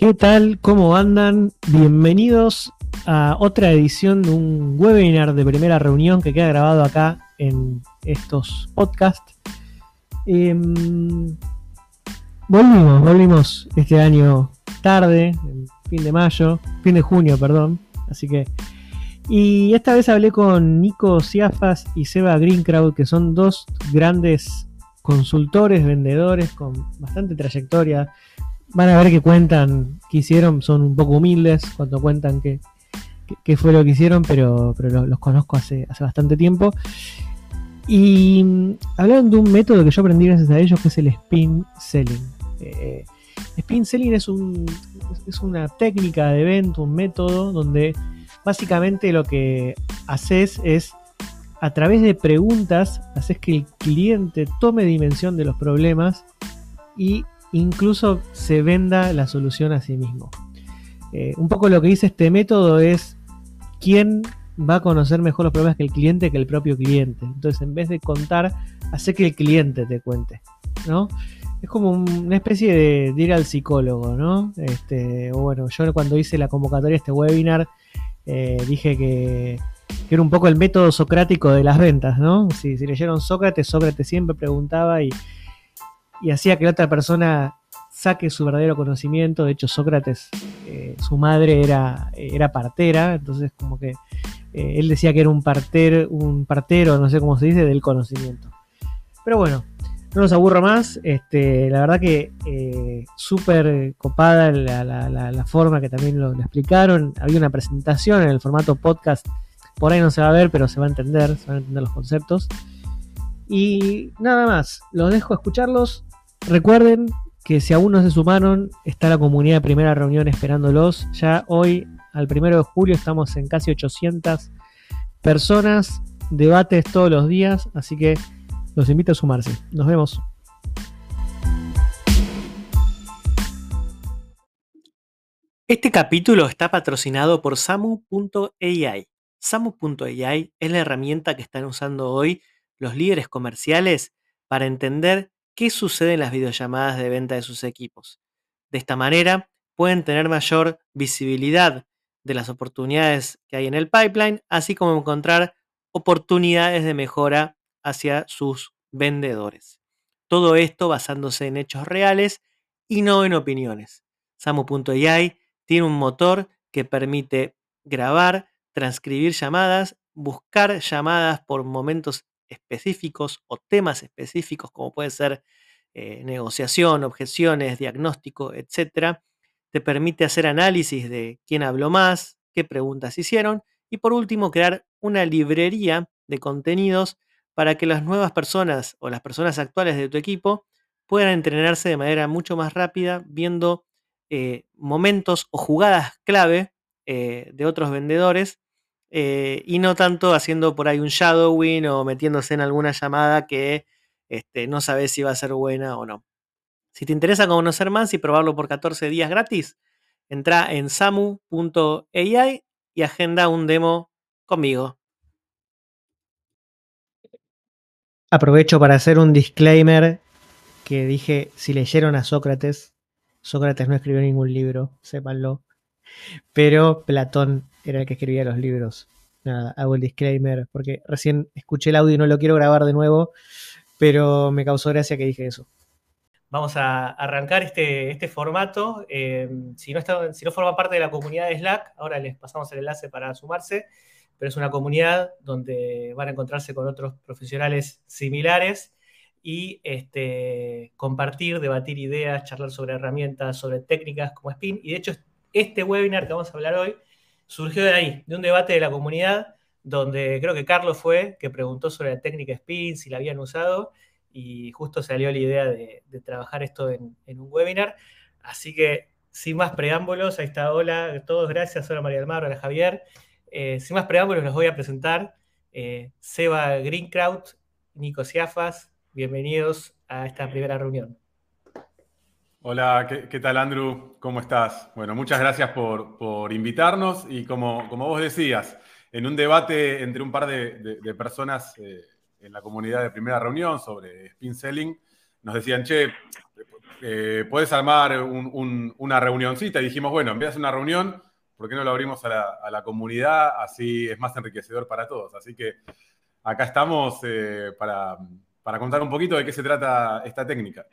¿Qué tal? ¿Cómo andan? Bienvenidos a otra edición de un webinar de primera reunión que queda grabado acá en estos podcasts. Em, volvimos, volvimos este año tarde, fin de mayo, fin de junio, perdón. Así que. Y esta vez hablé con Nico Ciafas y Seba Greencrowd, que son dos grandes consultores, vendedores con bastante trayectoria van a ver que cuentan que hicieron, son un poco humildes cuando cuentan que, fue lo que hicieron, pero, los, conozco hace, bastante tiempo. Y mm, hablaron de un método que yo aprendí gracias a ellos, que es el spin selling. Eh, spin selling es, es una técnica de evento, un método donde básicamente lo que haces es a través de preguntas, haces que el cliente tome dimensión de los problemas y incluso se venda la solución a sí mismo. Eh, un poco lo que dice este método es quién va a conocer mejor los problemas que el cliente que el propio cliente. Entonces, en vez de contar, hace que el cliente te cuente, ¿no? Es como una especie de, ir al psicólogo, ¿no? Este, bueno, yo cuando hice la convocatoria de este webinar, eh, dije que, era un poco el método socrático de las ventas, ¿no? Si, si leyeron Sócrates, Sócrates siempre preguntaba y y hacía que la otra persona saque su verdadero conocimiento. De hecho, Sócrates, eh, su madre era, era partera, entonces como que eh, él decía que era un, parter, un partero, no sé cómo se dice, del conocimiento. Pero bueno, no nos aburro más. Este, la verdad que eh, súper copada la, forma que también lo, lo, explicaron. Había una presentación en el formato podcast. Por ahí no se va a ver, pero se va a entender, se van a entender los conceptos. Y nada más, los dejo escucharlos. Recuerden que si aún no se sumaron, está la comunidad de primera reunión esperándolos. Ya hoy, al primero de julio, estamos en casi 800 personas, debates todos los días, así que los invito a sumarse. Nos vemos. Este capítulo está patrocinado por Samu.ai. Samu.ai es la herramienta que están usando hoy los líderes comerciales para entender qué sucede en las videollamadas de venta de sus equipos. De esta manera, pueden tener mayor visibilidad de las oportunidades que hay en el pipeline, así como encontrar oportunidades de mejora hacia sus vendedores. Todo esto basándose en hechos reales y no en opiniones. Samu.ai tiene un motor que permite grabar, transcribir llamadas, buscar llamadas por momentos específicos o temas específicos, como puede ser eh, negociación, objeciones, diagnóstico, etcétera, te permite hacer análisis de quién habló más, qué preguntas hicieron y por último crear una librería de contenidos para que las nuevas personas o las personas actuales de tu equipo puedan entrenarse de manera mucho más rápida viendo eh, momentos o jugadas clave eh, de otros vendedores eh, y no tanto haciendo por ahí un shadowing o metiéndose en alguna llamada que este, no sabes si va a ser buena o no. Si te interesa conocer más y probarlo por 14 días gratis, entra en samu.ai y agenda un demo conmigo. Aprovecho para hacer un disclaimer que dije, si leyeron a Sócrates, Sócrates no escribió ningún libro, sépanlo, pero Platón era el que escribía los libros. Nada, hago el disclaimer porque recién escuché el audio y no lo quiero grabar de nuevo, pero me causó gracia que dije eso. Vamos a arrancar este, este formato. Eh, si, no si no forma parte de la comunidad de Slack, ahora les pasamos el enlace para sumarse, pero es una comunidad donde van a encontrarse con otros profesionales similares y este, compartir, debatir ideas, charlar sobre herramientas, sobre técnicas como Spin. Y de hecho, este webinar que vamos a hablar hoy surgió de ahí, de un debate de la comunidad, donde creo que Carlos fue, que preguntó sobre la técnica Spin, si la habían usado, y justo salió la idea de, trabajar esto en, un webinar. Así que, sin más preámbulos, ahí está, hola a todos, gracias, hola María del Mar, hola Javier. Eh, sin más preámbulos, los voy a presentar. Eh, Seba Greenkraut, Nico Ciafas, bienvenidos a esta primera reunión. Hola, ¿qué, tal Andrew? ¿Cómo estás? Bueno, muchas gracias por, invitarnos y como, como, vos decías, en un debate entre un par de, personas eh, en la comunidad de primera reunión sobre spin selling, nos decían, che, eh, puedes armar una reunioncita. Y dijimos, bueno, en vez de hacer una reunión, ¿por qué no lo abrimos a la, comunidad? Así es más enriquecedor para todos. Así que acá estamos eh, para, contar un poquito de qué se trata esta técnica.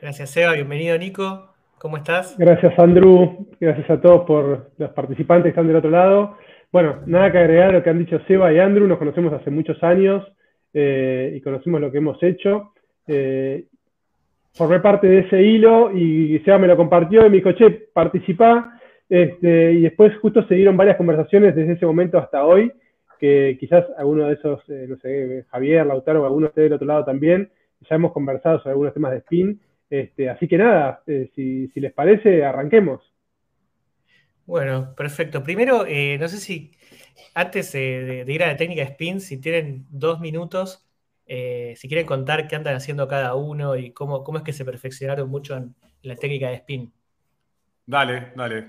Gracias, Seba. Bienvenido, Nico. ¿Cómo estás? Gracias, Andrew. Gracias a todos por los participantes que están del otro lado. Bueno, nada que agregar a lo que han dicho Seba y Andrew. Nos conocemos hace muchos años eh, y conocemos lo que hemos hecho formé parte de ese hilo y Seba me lo compartió y me dijo, che, participá. Este, y después justo se dieron varias conversaciones desde ese momento hasta hoy, que quizás alguno de esos, eh, no sé, Javier, Lautaro, alguno esté del otro lado también, ya hemos conversado sobre algunos temas de spin. Este, así que nada, eh, si, les parece, arranquemos. Bueno, perfecto. Primero, eh, no sé si antes de, de, ir a la técnica spin, si tienen dos minutos, eh, si quieren contar qué andan haciendo cada uno y cómo, cómo es que se perfeccionaron mucho en, la técnica de spin. Dale, dale.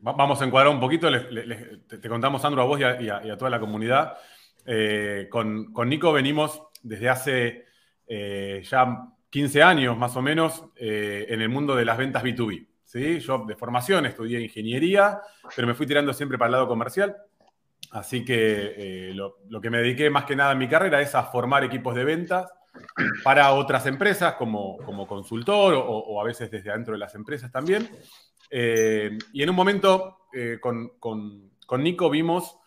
vamos a encuadrar un poquito. te, contamos, Sandro, a vos y a, toda la comunidad. Eh, con, Nico venimos desde hace eh, ya 15 años más o menos en el mundo de las ventas B2B. ¿sí? Yo de formación estudié ingeniería, pero me fui tirando siempre para el lado comercial. Así que eh, lo, que me dediqué más que nada en mi carrera es a formar equipos de ventas para otras empresas como, consultor o, a veces desde adentro de las empresas también. Eh, y en un momento eh, con, Nico vimos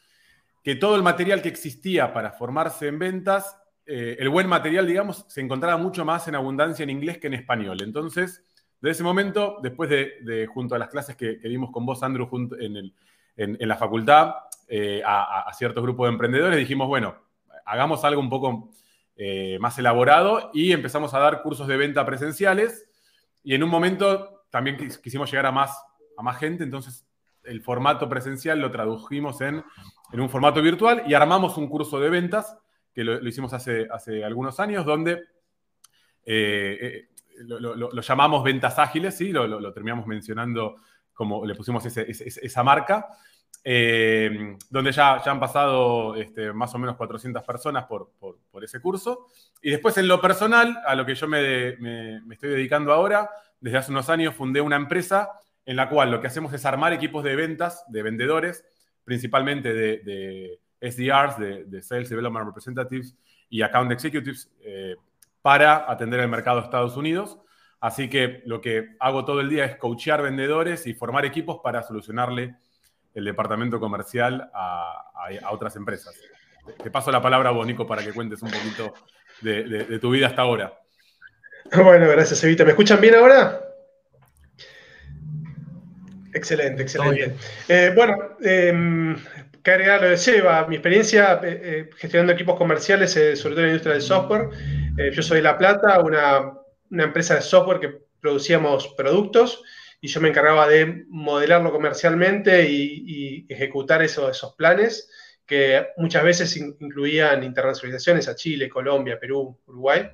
que todo el material que existía para formarse en ventas, el buen material, digamos, se encontraba mucho más en abundancia en inglés que en español. Entonces, de ese momento, después de, junto a las clases que, vimos con vos, Andrew, en, en la facultad, eh, a, ciertos grupos de emprendedores, dijimos, bueno, hagamos algo un poco eh, más elaborado y empezamos a dar cursos de venta presenciales y en un momento también quisimos llegar a más, a más gente, entonces el formato presencial lo tradujimos en, un formato virtual y armamos un curso de ventas que lo, hicimos hace, hace algunos años, donde eh, lo, llamamos ventas ágiles, ¿sí? lo, terminamos mencionando como le pusimos esa marca. Eh, donde ya, ya han pasado este, más o menos 400 personas por, ese curso. Y después en lo personal, a lo que yo me, estoy dedicando ahora, desde hace unos años fundé una empresa en la cual lo que hacemos es armar equipos de ventas, de vendedores, principalmente de, SDRs, de, Sales Development Representatives y Account Executives, eh, para atender el mercado de Estados Unidos. Así que lo que hago todo el día es coachear vendedores y formar equipos para solucionarle el departamento comercial a, otras empresas. Te paso la palabra a vos, Nico, para que cuentes un poquito de, tu vida hasta ahora. Bueno, gracias, Evita. ¿Me escuchan bien ahora? Excelente, excelente. Eh, bueno, eh, que agregar lo de Seba, mi experiencia eh, eh, gestionando equipos comerciales, sobre todo en la industria del software. yo soy La Plata, una, empresa de software que producíamos productos y yo me encargaba de modelarlo comercialmente y, ejecutar esos planes que muchas veces incluían internacionalizaciones a Chile, Colombia, Perú, Uruguay.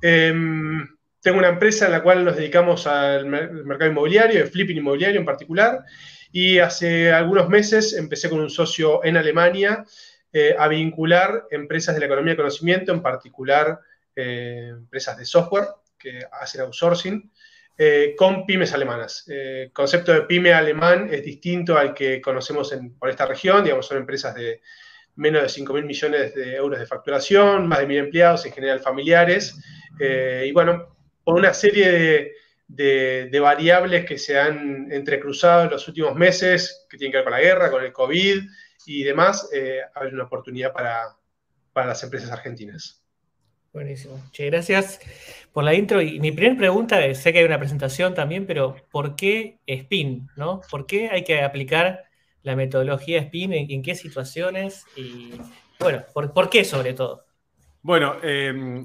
Em, tengo una empresa en la cual nos dedicamos al mercado inmobiliario, el flipping inmobiliario en particular, y hace algunos meses empecé con un socio en Alemania eh, a vincular empresas de la economía de conocimiento, en particular eh, empresas de software que hacen outsourcing, eh, con pymes alemanas. El concepto de pyme alemán es distinto al que conocemos por esta región, digamos, son empresas de menos de 5 mil millones de euros de facturación, más de mil empleados, en general familiares, y bueno, por una serie de, variables que se han entrecruzado en los últimos meses, que tienen que ver con la guerra, con el COVID y demás, hay una oportunidad para, para las empresas argentinas. Buenísimo. Che, gracias por la intro. Y mi primera pregunta, sé que hay una presentación también, pero ¿por qué SPIN? ¿no? ¿Por qué hay que aplicar la metodología SPIN? ¿En, qué situaciones? Y bueno, ¿por, qué sobre todo? Bueno, em,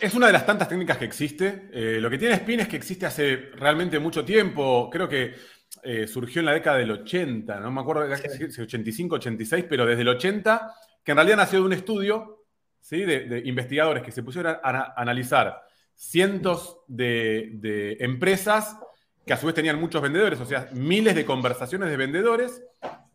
es una de las tantas técnicas que existe. Eh, lo que tiene SPIN es que existe hace realmente mucho tiempo. Creo que eh, surgió en la década del 80, no me acuerdo si 85, 86, pero desde el 80, que en realidad nació de un estudio de, investigadores que se pusieron a, analizar cientos de, empresas que a su vez tenían muchos vendedores, o sea, miles de conversaciones de vendedores,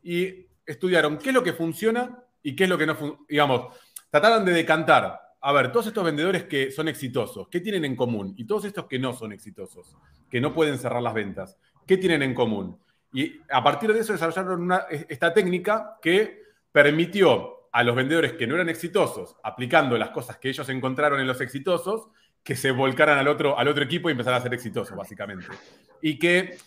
y estudiaron qué es lo que funciona y qué es lo que no funciona. Digamos, trataron de decantar a ver, todos estos vendedores que son exitosos, ¿qué tienen en común? Y todos estos que no son exitosos, que no pueden cerrar las ventas, ¿qué tienen en común? Y a partir de eso desarrollaron esta técnica que permitió a los vendedores que no eran exitosos, aplicando las cosas que ellos encontraron en los exitosos, que se volcaran al otro, al otro equipo y empezaran a ser exitosos, básicamente. Y que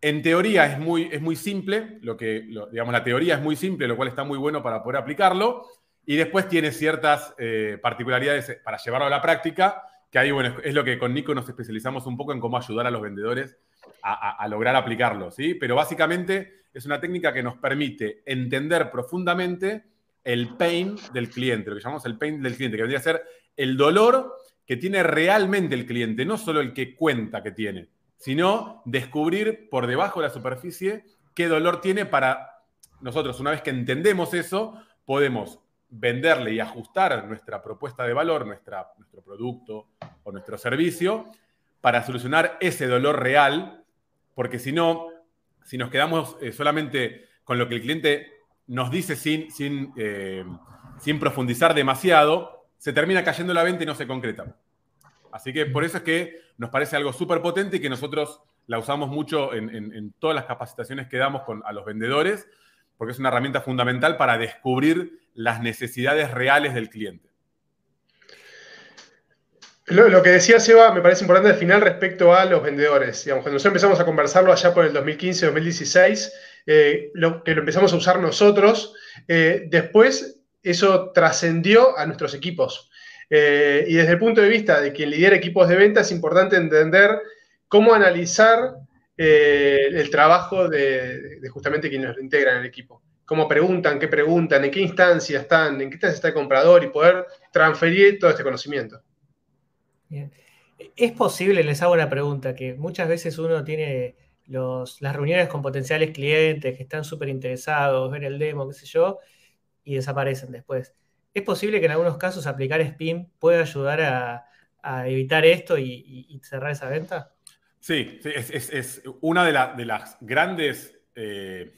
en teoría es muy, es muy simple, lo que, digamos, la teoría es muy simple, lo cual está muy bueno para poder aplicarlo, y después tiene ciertas eh, particularidades para llevarlo a la práctica, que ahí, bueno, es lo que con Nico nos especializamos un poco en cómo ayudar a los vendedores a, lograr aplicarlo, ¿sí? Pero básicamente es una técnica que nos permite entender profundamente el pain del cliente, lo que llamamos el pain del cliente, que vendría a ser el dolor que tiene realmente el cliente, no solo el que cuenta que tiene, sino descubrir por debajo de la superficie qué dolor tiene para nosotros, una vez que entendemos eso, podemos venderle y ajustar nuestra propuesta de valor, nuestra, nuestro producto o nuestro servicio, para solucionar ese dolor real, porque si no, si nos quedamos eh, solamente con lo que el cliente nos dice sin, sin, eh, sin profundizar demasiado, se termina cayendo la venta y no se concreta. Así que por eso es que nos parece algo súper potente y que nosotros la usamos mucho en, todas las capacitaciones que damos con, a los vendedores, porque es una herramienta fundamental para descubrir las necesidades reales del cliente. Lo, que decía Seba me parece importante al final respecto a los vendedores. Cuando nosotros empezamos a conversarlo allá por el 2015-2016, eh, lo, que lo empezamos a usar nosotros, eh, después eso trascendió a nuestros equipos. Eh, y desde el punto de vista de quien lidera equipos de venta, es importante entender cómo analizar el trabajo de, justamente quienes lo integran en el equipo. Cómo preguntan, qué preguntan, en qué instancia están, en qué instancia está el comprador y poder transferir todo este conocimiento. Bien. Es posible, les hago una pregunta, que muchas veces uno tiene las reuniones con potenciales clientes que están súper interesados, ver el demo, qué sé yo, y desaparecen después. ¿Es posible que en algunos casos aplicar SPIN pueda ayudar a, evitar esto y, cerrar esa venta? Sí, es, una de, las grandes, eh,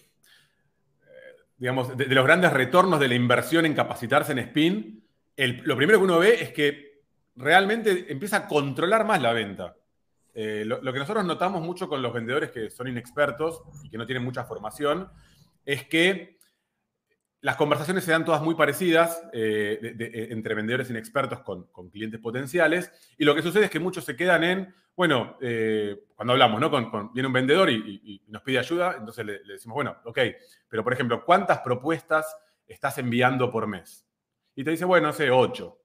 digamos, de, los grandes retornos de la inversión en capacitarse en SPIN. lo primero que uno ve es que realmente empieza a controlar más la venta. Eh, lo, que nosotros notamos mucho con los vendedores que son inexpertos y que no tienen mucha formación es que las conversaciones se dan todas muy parecidas eh, eh, entre vendedores inexpertos con, clientes potenciales. Y lo que sucede es que muchos se quedan en, bueno, eh, cuando hablamos, ¿no? Con, viene un vendedor y, nos pide ayuda, entonces le, decimos, bueno, ok, pero por ejemplo, ¿cuántas propuestas estás enviando por mes? Y te dice, bueno, no sé, ocho.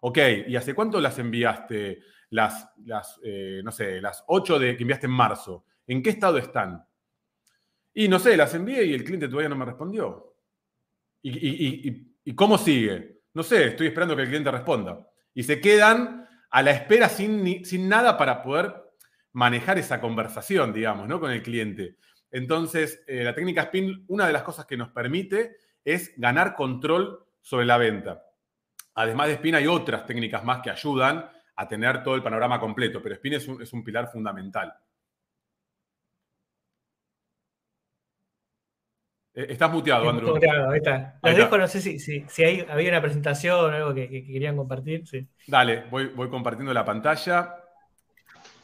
Ok, ¿y hace cuánto las enviaste? Las, las no sé, las ocho que enviaste en marzo. ¿En qué estado están? Y no sé, las envié y el cliente todavía no me respondió. ¿Y, cómo sigue? No sé, estoy esperando que el cliente responda. Y se quedan a la espera sin, sin nada para poder manejar esa conversación, digamos, ¿no? con el cliente. Entonces, eh, la técnica SPIN, una de las cosas que nos permite es ganar control sobre la venta. Además de SPIN, hay otras técnicas más que ayudan a tener todo el panorama completo, pero SPIN es un pilar fundamental. Estás muteado, Andrew. Muteado, ahí está. Los dejo, no sé si, si, había una presentación o algo que, querían compartir. Dale, voy, voy compartiendo la pantalla.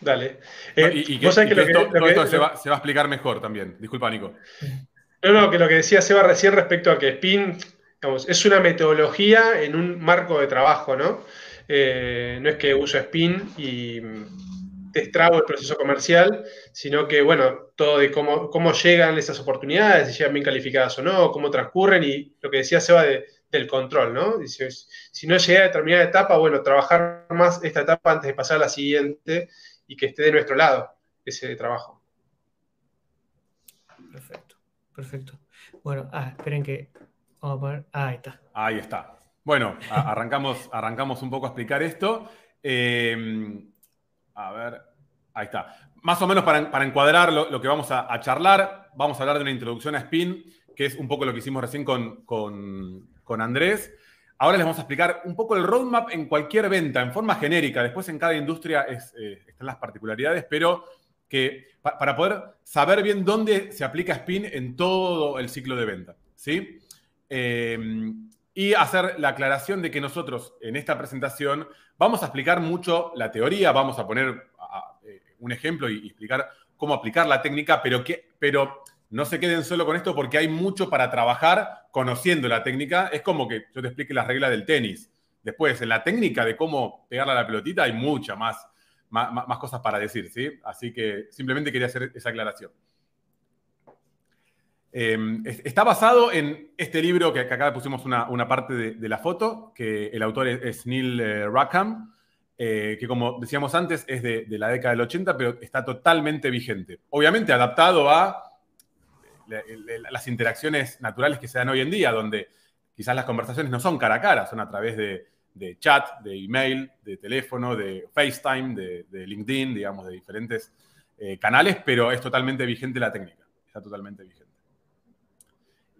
Dale. y, que, todo esto se, va, a explicar mejor también. Disculpa, Nico. No, no, que lo que decía Seba recién respecto a que Spin es una metodología en un marco de trabajo, ¿no? Eh, no es que uso Spin y destrago el proceso comercial, sino que, bueno, todo de cómo, cómo llegan esas oportunidades, si llegan bien calificadas o no, cómo transcurren y lo que decía Seba de, del control, ¿no? Si, si, no llega a determinada etapa, bueno, trabajar más esta etapa antes de pasar a la siguiente y que esté de nuestro lado ese trabajo. Perfecto, perfecto. Bueno, ah, esperen que vamos a poner, ah, ahí está. Ahí está. Bueno, arrancamos, arrancamos un poco a explicar esto. Eh, a ver, ahí está. Más o menos para, encuadrar lo, que vamos a, charlar, vamos a hablar de una introducción a Spin, que es un poco lo que hicimos recién con, Andrés. Ahora les vamos a explicar un poco el roadmap en cualquier venta, en forma genérica. Después en cada industria eh, están las particularidades, pero que para poder saber bien dónde se aplica Spin en todo el ciclo de venta. ¿sí? Eh, y hacer la aclaración de que nosotros en esta presentación vamos a explicar mucho la teoría, vamos a poner eh, un ejemplo y, explicar cómo aplicar la técnica, pero, que, pero no se queden solo con esto porque hay mucho para trabajar conociendo la técnica. Es como que yo te explique las reglas del tenis. Después, en la técnica de cómo pegarle a la pelotita hay mucha más, más, cosas para decir, ¿sí? Así que simplemente quería hacer esa aclaración. Em, está basado en este libro que, acá pusimos una, parte de, la foto, que el autor es, Neil eh, Rackham, eh, que como decíamos antes es de, la década del 80, pero está totalmente vigente. Obviamente adaptado a las interacciones naturales que se dan hoy en día, donde quizás las conversaciones no son cara a cara, son a través de, chat, de email, de teléfono, de FaceTime, de, LinkedIn, digamos, de diferentes eh, canales, pero es totalmente vigente la técnica, está totalmente vigente.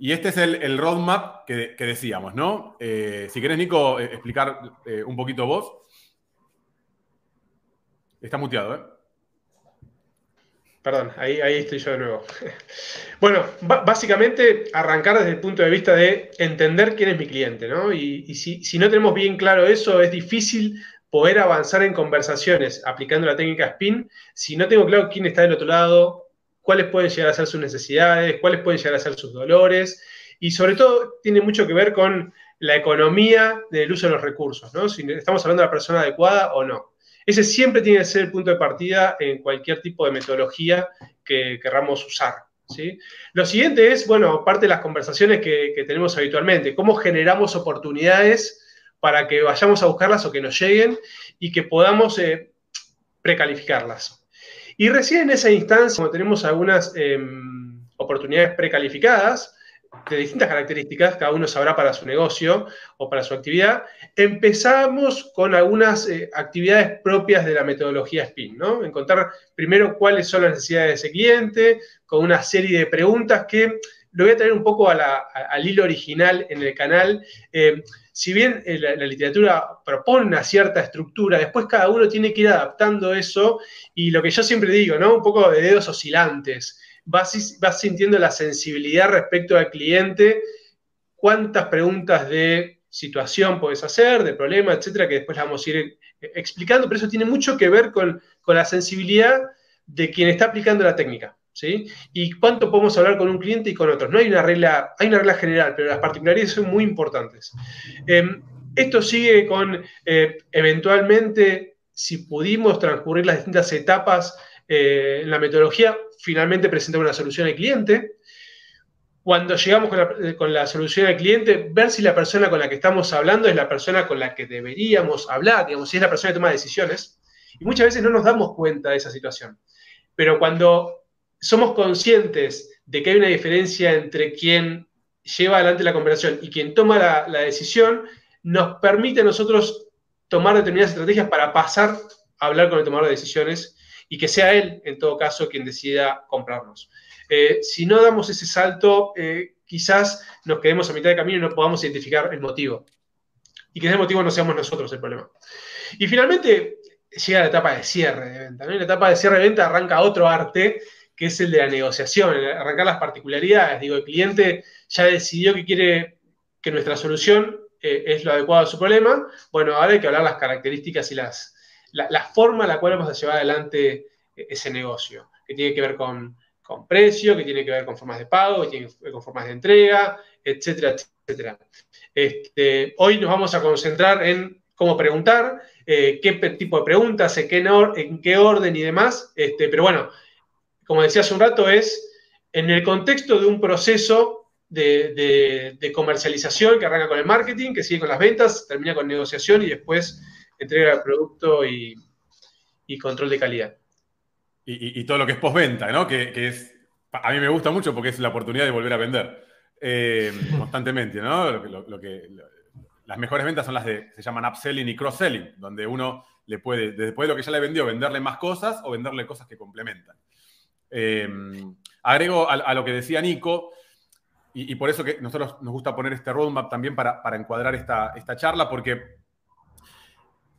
Y este es el, roadmap que, decíamos, ¿no? Eh, si querés, Nico, eh, explicar eh, un poquito vos. Está muteado, ¿eh? Perdón, ahí, estoy yo de nuevo. bueno, básicamente arrancar desde el punto de vista de entender quién es mi cliente, ¿no? Y, si, no tenemos bien claro eso, es difícil poder avanzar en conversaciones aplicando la técnica SPIN si no tengo claro quién está del otro lado, cuáles pueden llegar a ser sus necesidades, cuáles pueden llegar a ser sus dolores, y sobre todo tiene mucho que ver con la economía del uso de los recursos, ¿no? Si estamos hablando de la persona adecuada o no. Ese siempre tiene que ser el punto de partida en cualquier tipo de metodología que querramos usar. ¿sí? Lo siguiente es, bueno, parte de las conversaciones que, tenemos habitualmente, cómo generamos oportunidades para que vayamos a buscarlas o que nos lleguen y que podamos eh, precalificarlas. Y recién en esa instancia, como tenemos algunas em, oportunidades precalificadas, de distintas características, cada uno sabrá para su negocio o para su actividad, empezamos con algunas eh, actividades propias de la metodología SPIN, ¿no? Encontrar primero cuáles son las necesidades de ese cliente, con una serie de preguntas que lo voy a traer un poco al hilo original en el canal. Eh, si bien eh, la, literatura propone una cierta estructura, después cada uno tiene que ir adaptando eso y lo que yo siempre digo, ¿no? Un poco de dedos oscilantes. Vas, vas sintiendo la sensibilidad respecto al cliente, cuántas preguntas de situación puedes hacer, de problema, etcétera, que después vamos a ir eh, explicando, pero eso tiene mucho que ver con, con la sensibilidad de quien está aplicando la técnica. ¿Sí? Y cuánto podemos hablar con un cliente y con otros. No hay una regla, hay una regla general, pero las particularidades son muy importantes. Em, esto sigue con, eh, eventualmente, si pudimos transcurrir las distintas etapas eh, en la metodología, finalmente presentar una solución al cliente. Cuando llegamos con la, con la, solución al cliente, ver si la persona con la que estamos hablando es la persona con la que deberíamos hablar, digamos, si es la persona que toma decisiones. Y muchas veces no nos damos cuenta de esa situación. Pero cuando somos conscientes de que hay una diferencia entre quien lleva adelante la conversación y quien toma la, decisión, nos permite a nosotros tomar determinadas estrategias para pasar a hablar con el tomador de decisiones y que sea él, en todo caso, quien decida comprarnos. Eh, si no damos ese salto, eh, quizás nos quedemos a mitad de camino y no podamos identificar el motivo. Y que ese motivo no seamos nosotros el problema. Y finalmente llega la etapa de cierre de venta. En la etapa de cierre de venta arranca otro arte que es el de la negociación, arrancar las particularidades. Digo, el cliente ya decidió que quiere que nuestra solución eh, es lo adecuado a su problema. Bueno, ahora hay que hablar las características y las, la, forma en la cual vamos a llevar adelante eh, ese negocio, que tiene que ver con, precio, que tiene que ver con formas de pago, que tiene que ver con formas de entrega, etcétera, etcétera. Este, hoy nos vamos a concentrar en cómo preguntar, eh, qué tipo de preguntas, en qué, en qué orden y demás. Este, pero bueno, como decía hace un rato, es en el contexto de un proceso de, comercialización que arranca con el marketing, que sigue con las ventas, termina con negociación y después entrega el producto y, control de calidad. Y, todo lo que es postventa, ¿no? Que, es, a mí me gusta mucho porque es la oportunidad de volver a vender eh, constantemente, ¿no? Lo, que, las mejores ventas son las de, se llaman upselling y cross-selling, donde uno le puede, después de lo que ya le vendió, venderle más cosas o venderle cosas que complementan. Em, agrego a, lo que decía Nico, y, por eso que nosotros nos gusta poner este roadmap también para, encuadrar esta, esta charla, porque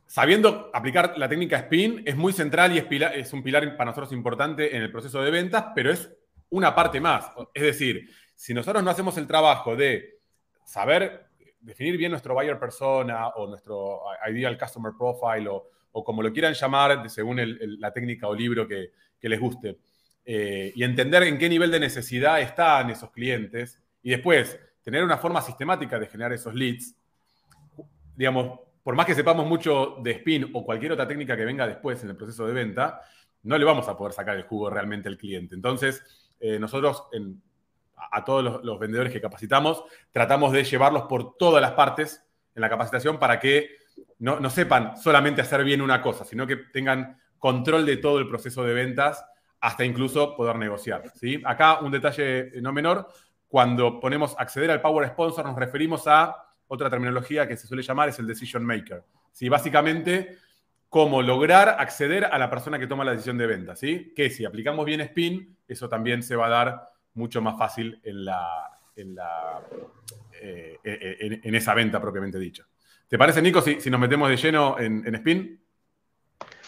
sabiendo aplicar la técnica SPIN es muy central y es, es un pilar para nosotros importante en el proceso de ventas, pero es una parte más. Es decir, si nosotros no hacemos el trabajo de saber definir bien nuestro buyer persona o nuestro ideal customer profile o, como lo quieran llamar según la técnica o libro que, les guste. Eh, y entender en qué nivel de necesidad están esos clientes y después tener una forma sistemática de generar esos leads, digamos, por más que sepamos mucho de spin o cualquier otra técnica que venga después en el proceso de venta, no le vamos a poder sacar el jugo realmente al cliente. Entonces, eh, nosotros a todos los, vendedores que capacitamos, tratamos de llevarlos por todas las partes en la capacitación para que no, no, sepan solamente hacer bien una cosa, sino que tengan control de todo el proceso de ventas hasta incluso poder negociar. ¿sí? Acá un detalle no menor, cuando ponemos acceder al Power Sponsor nos referimos a otra terminología que se suele llamar es el Decision Maker. ¿sí? Básicamente, cómo lograr acceder a la persona que toma la decisión de venta. ¿sí? Que si aplicamos bien Spin, eso también se va a dar mucho más fácil en, la, en, la, eh, en, esa venta propiamente dicha. ¿Te parece, Nico, si, si nos metemos de lleno en, Spin?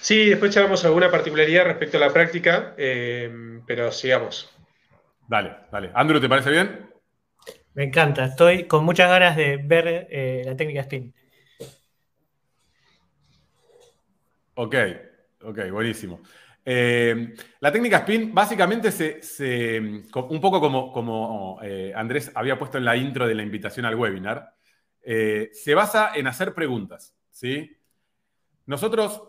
Sí, después echamos alguna particularidad respecto a la práctica, eh, pero sigamos. Dale, dale. Andrew, ¿te parece bien? Me encanta, estoy con muchas ganas de ver eh, la técnica Spin. Ok, ok, buenísimo. Eh, la técnica spin básicamente se, un poco como, como eh, Andrés había puesto en la intro de la invitación al webinar, se basa en hacer preguntas. ¿sí? Nosotros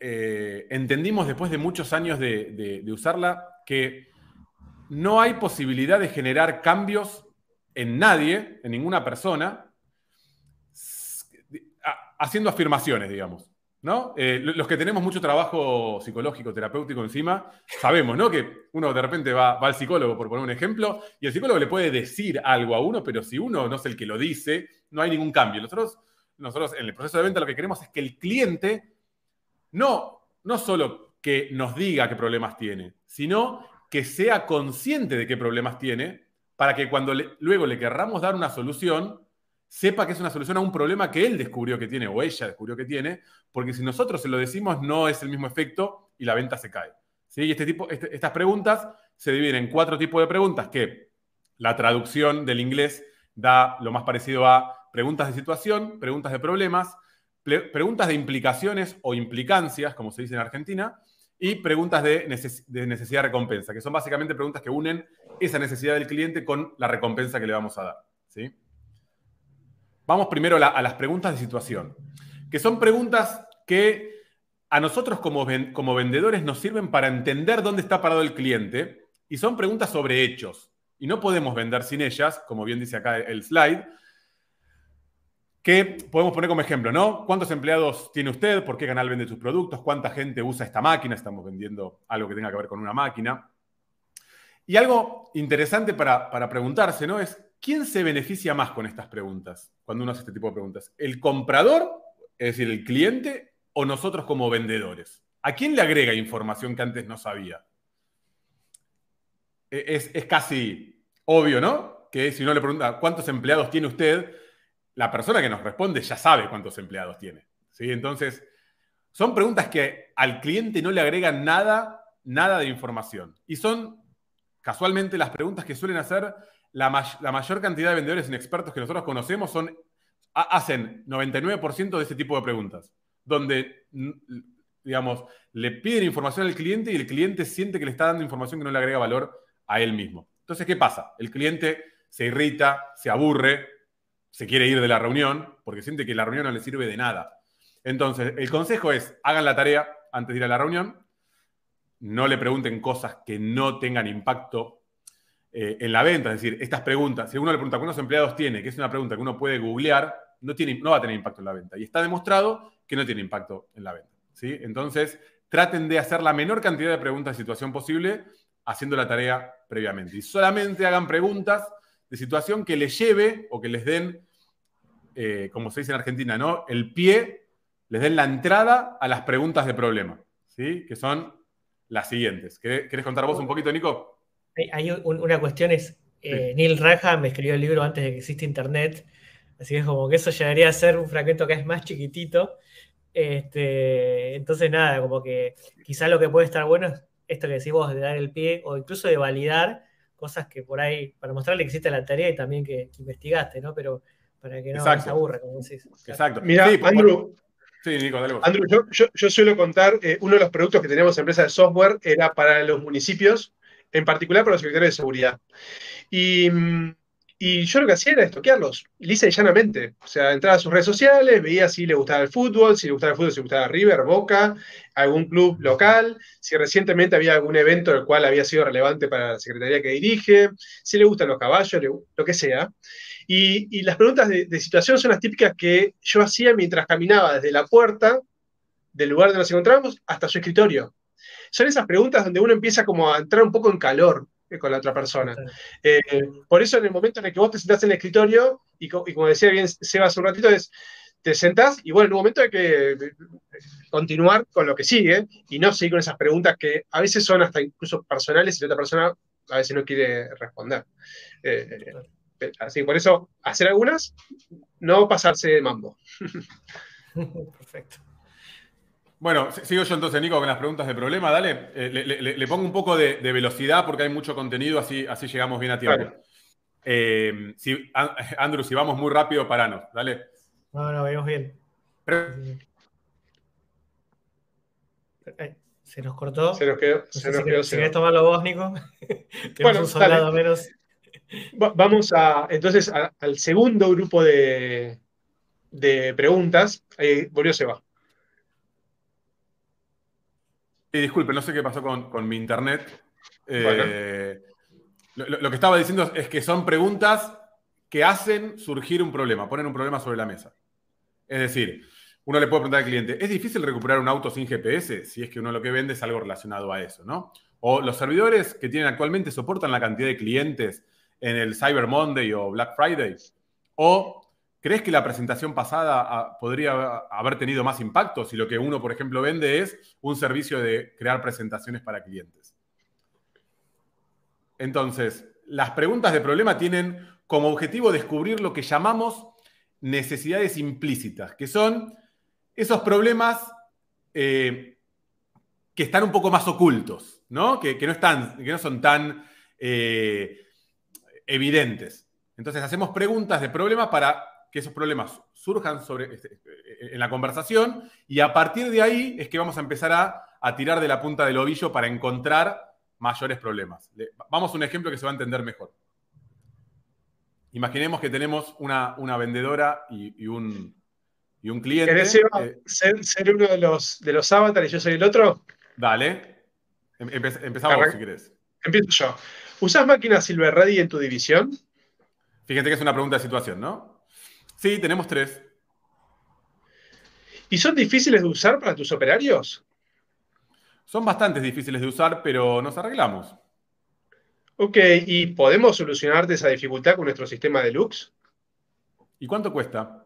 entendimos después de muchos años de usarla que no hay posibilidad de generar cambios en nadie, en ninguna persona, haciendo afirmaciones, digamos. ¿no? Eh, los que tenemos mucho trabajo psicológico, terapéutico encima, sabemos ¿no? que uno de repente va, al psicólogo, por poner un ejemplo, y el psicólogo le puede decir algo a uno, pero si uno no es el que lo dice, no hay ningún cambio. Nosotros, nosotros en el proceso de venta lo que queremos es que el cliente no, no solo que nos diga qué problemas tiene, sino que sea consciente de qué problemas tiene para que cuando luego le querramos dar una solución, sepa que es una solución a un problema que él descubrió que tiene o ella descubrió que tiene, porque si nosotros se lo decimos no es el mismo efecto y la venta se cae. ¿sí? Este tipo, este, estas preguntas se dividen en cuatro tipos de preguntas que la traducción del inglés da lo más parecido a preguntas de situación, preguntas de problemas, preguntas de implicaciones o implicancias, como se dice en Argentina, y preguntas de, necesidad-recompensa, que son básicamente preguntas que unen esa necesidad del cliente con la recompensa que le vamos a dar. ¿sí? Vamos primero a, las preguntas de situación, que son preguntas que a nosotros como, como vendedores nos sirven para entender dónde está parado el cliente y son preguntas sobre hechos. Y no podemos vender sin ellas, como bien dice acá el slide, que podemos poner como ejemplo, ¿no? ¿Cuántos empleados tiene usted? ¿Por qué canal vende sus productos? ¿Cuánta gente usa esta máquina? Estamos vendiendo algo que tenga que ver con una máquina. Y algo interesante para, preguntarse, ¿no? Es, ¿quién se beneficia más con estas preguntas? Cuando uno hace este tipo de preguntas. ¿El comprador, es decir, el cliente, o nosotros como vendedores? ¿A quién le agrega información que antes no sabía? E, es, es casi obvio, ¿no? Que si uno le pregunta, ¿cuántos empleados tiene usted? La persona que nos responde ya sabe cuántos empleados tiene. ¿sí? Entonces, son preguntas que al cliente no le agregan nada, nada de información. Y son casualmente las preguntas que suelen hacer la, mayor cantidad de vendedores inexpertos que nosotros conocemos son, hacen 99% de ese tipo de preguntas, donde, digamos, le piden información al cliente y el cliente siente que le está dando información que no le agrega valor a él mismo. Entonces, ¿qué pasa? El cliente se irrita, se aburre, se quiere ir de la reunión porque siente que la reunión no le sirve de nada. Entonces, el consejo es, hagan la tarea antes de ir a la reunión, no le pregunten cosas que no tengan impacto eh, en la venta. Es decir, estas preguntas, si uno le pregunta cuántos empleados tiene, que es una pregunta que uno puede googlear, no, tiene, no va a tener impacto en la venta. Y está demostrado que no tiene impacto en la venta. ¿sí? Entonces, traten de hacer la menor cantidad de preguntas de situación posible haciendo la tarea previamente. Y solamente hagan preguntas de situación que les lleve o que les den, eh, como se dice en Argentina, ¿no? El pie, les den la entrada a las preguntas de problema, ¿sí? Que son las siguientes. ¿Querés contar vos un poquito, Nico? Hay una cuestión, es, eh, Neil Raja me escribió el libro antes de que existe Internet, así que es como que eso llegaría a ser un fragmento que es más chiquitito. Este, entonces, nada, como que quizás lo que puede estar bueno es esto que decís vos, de dar el pie o incluso de validar cosas que por ahí, para mostrarle que existe la tarea y también que, investigaste, ¿no? Pero para que no se aburra, como decís. Exacto. Mira, Andrew, Sí, Nico, dale Andrew, yo, suelo contar, eh, uno de los productos que teníamos en empresa de software era para los municipios, en particular para los secretarios de seguridad. Y, yo lo que hacía era estoquearlos, lisa y llanamente. O sea, entraba a sus redes sociales, veía si le gustaba el fútbol, si le gustaba el fútbol, si le gustaba River, Boca, algún club local, si recientemente había algún evento el cual había sido relevante para la secretaría que dirige, si le gustan los caballos, lo que sea. Y, las preguntas de, situación son las típicas que yo hacía mientras caminaba desde la puerta del lugar donde nos encontramos hasta su escritorio. Son esas preguntas donde uno empieza como a entrar un poco en calor eh, con la otra persona. Eh, por eso en el momento en el que vos te sentás en el escritorio, y, como decía bien Seba hace un ratito, es, te sentás y bueno, en un momento hay que eh, continuar con lo que sigue y no seguir con esas preguntas que a veces son hasta incluso personales y la otra persona a veces no quiere responder. Así por eso, hacer algunas, no pasarse de mambo. Perfecto. Bueno, sigo yo entonces, Nico, con las preguntas de problema. Dale, eh, le, pongo un poco de, velocidad porque hay mucho contenido, así, así llegamos bien a tiempo. Eh, si, Andrew, si vamos muy rápido, paranos. Dale. No, no, vemos bien. se nos cortó. Se nos quedó. se nos quedó, si querés tomarlo vos, Nico. bueno, un soldado menos vamos a, entonces al segundo grupo de, preguntas. Ahí volvió Seba. Sí, disculpe, no sé qué pasó con, mi internet. Eh, lo, que estaba diciendo es que son preguntas que hacen surgir un problema, ponen un problema sobre la mesa. Es decir, uno le puede preguntar al cliente, ¿es difícil recuperar un auto sin GPS? Si es que uno lo que vende es algo relacionado a eso, ¿no? O los servidores que tienen actualmente soportan la cantidad de clientes en el Cyber Monday o Black Friday? ¿O crees que la presentación pasada ah, podría haber tenido más impacto si lo que uno, por ejemplo, vende es un servicio de crear presentaciones para clientes? Entonces, las preguntas de problema tienen como objetivo descubrir lo que llamamos necesidades implícitas, que son esos problemas eh, que están un poco más ocultos, ¿no? Que, no, están, que no son tan eh, evidentes. Entonces hacemos preguntas de problemas para que esos problemas surjan sobre, este, eh, en la conversación y a partir de ahí es que vamos a empezar a, tirar de la punta del ovillo para encontrar mayores problemas. vamos a un ejemplo que se va a entender mejor. Imaginemos que tenemos una, vendedora y, un, un, cliente. ¿Querés eh, ser, uno de los, de los avatares y yo soy el otro? Dale. Em, empezamos si querés. Empiezo yo. ¿Usas máquinas Silver Ready en tu división? Fíjate que es una pregunta de situación, ¿no? Sí, tenemos tres. ¿Y son difíciles de usar para tus operarios? Son bastante difíciles de usar, pero nos arreglamos. Ok, ¿y podemos solucionarte esa dificultad con nuestro sistema deluxe? ¿Y cuánto cuesta?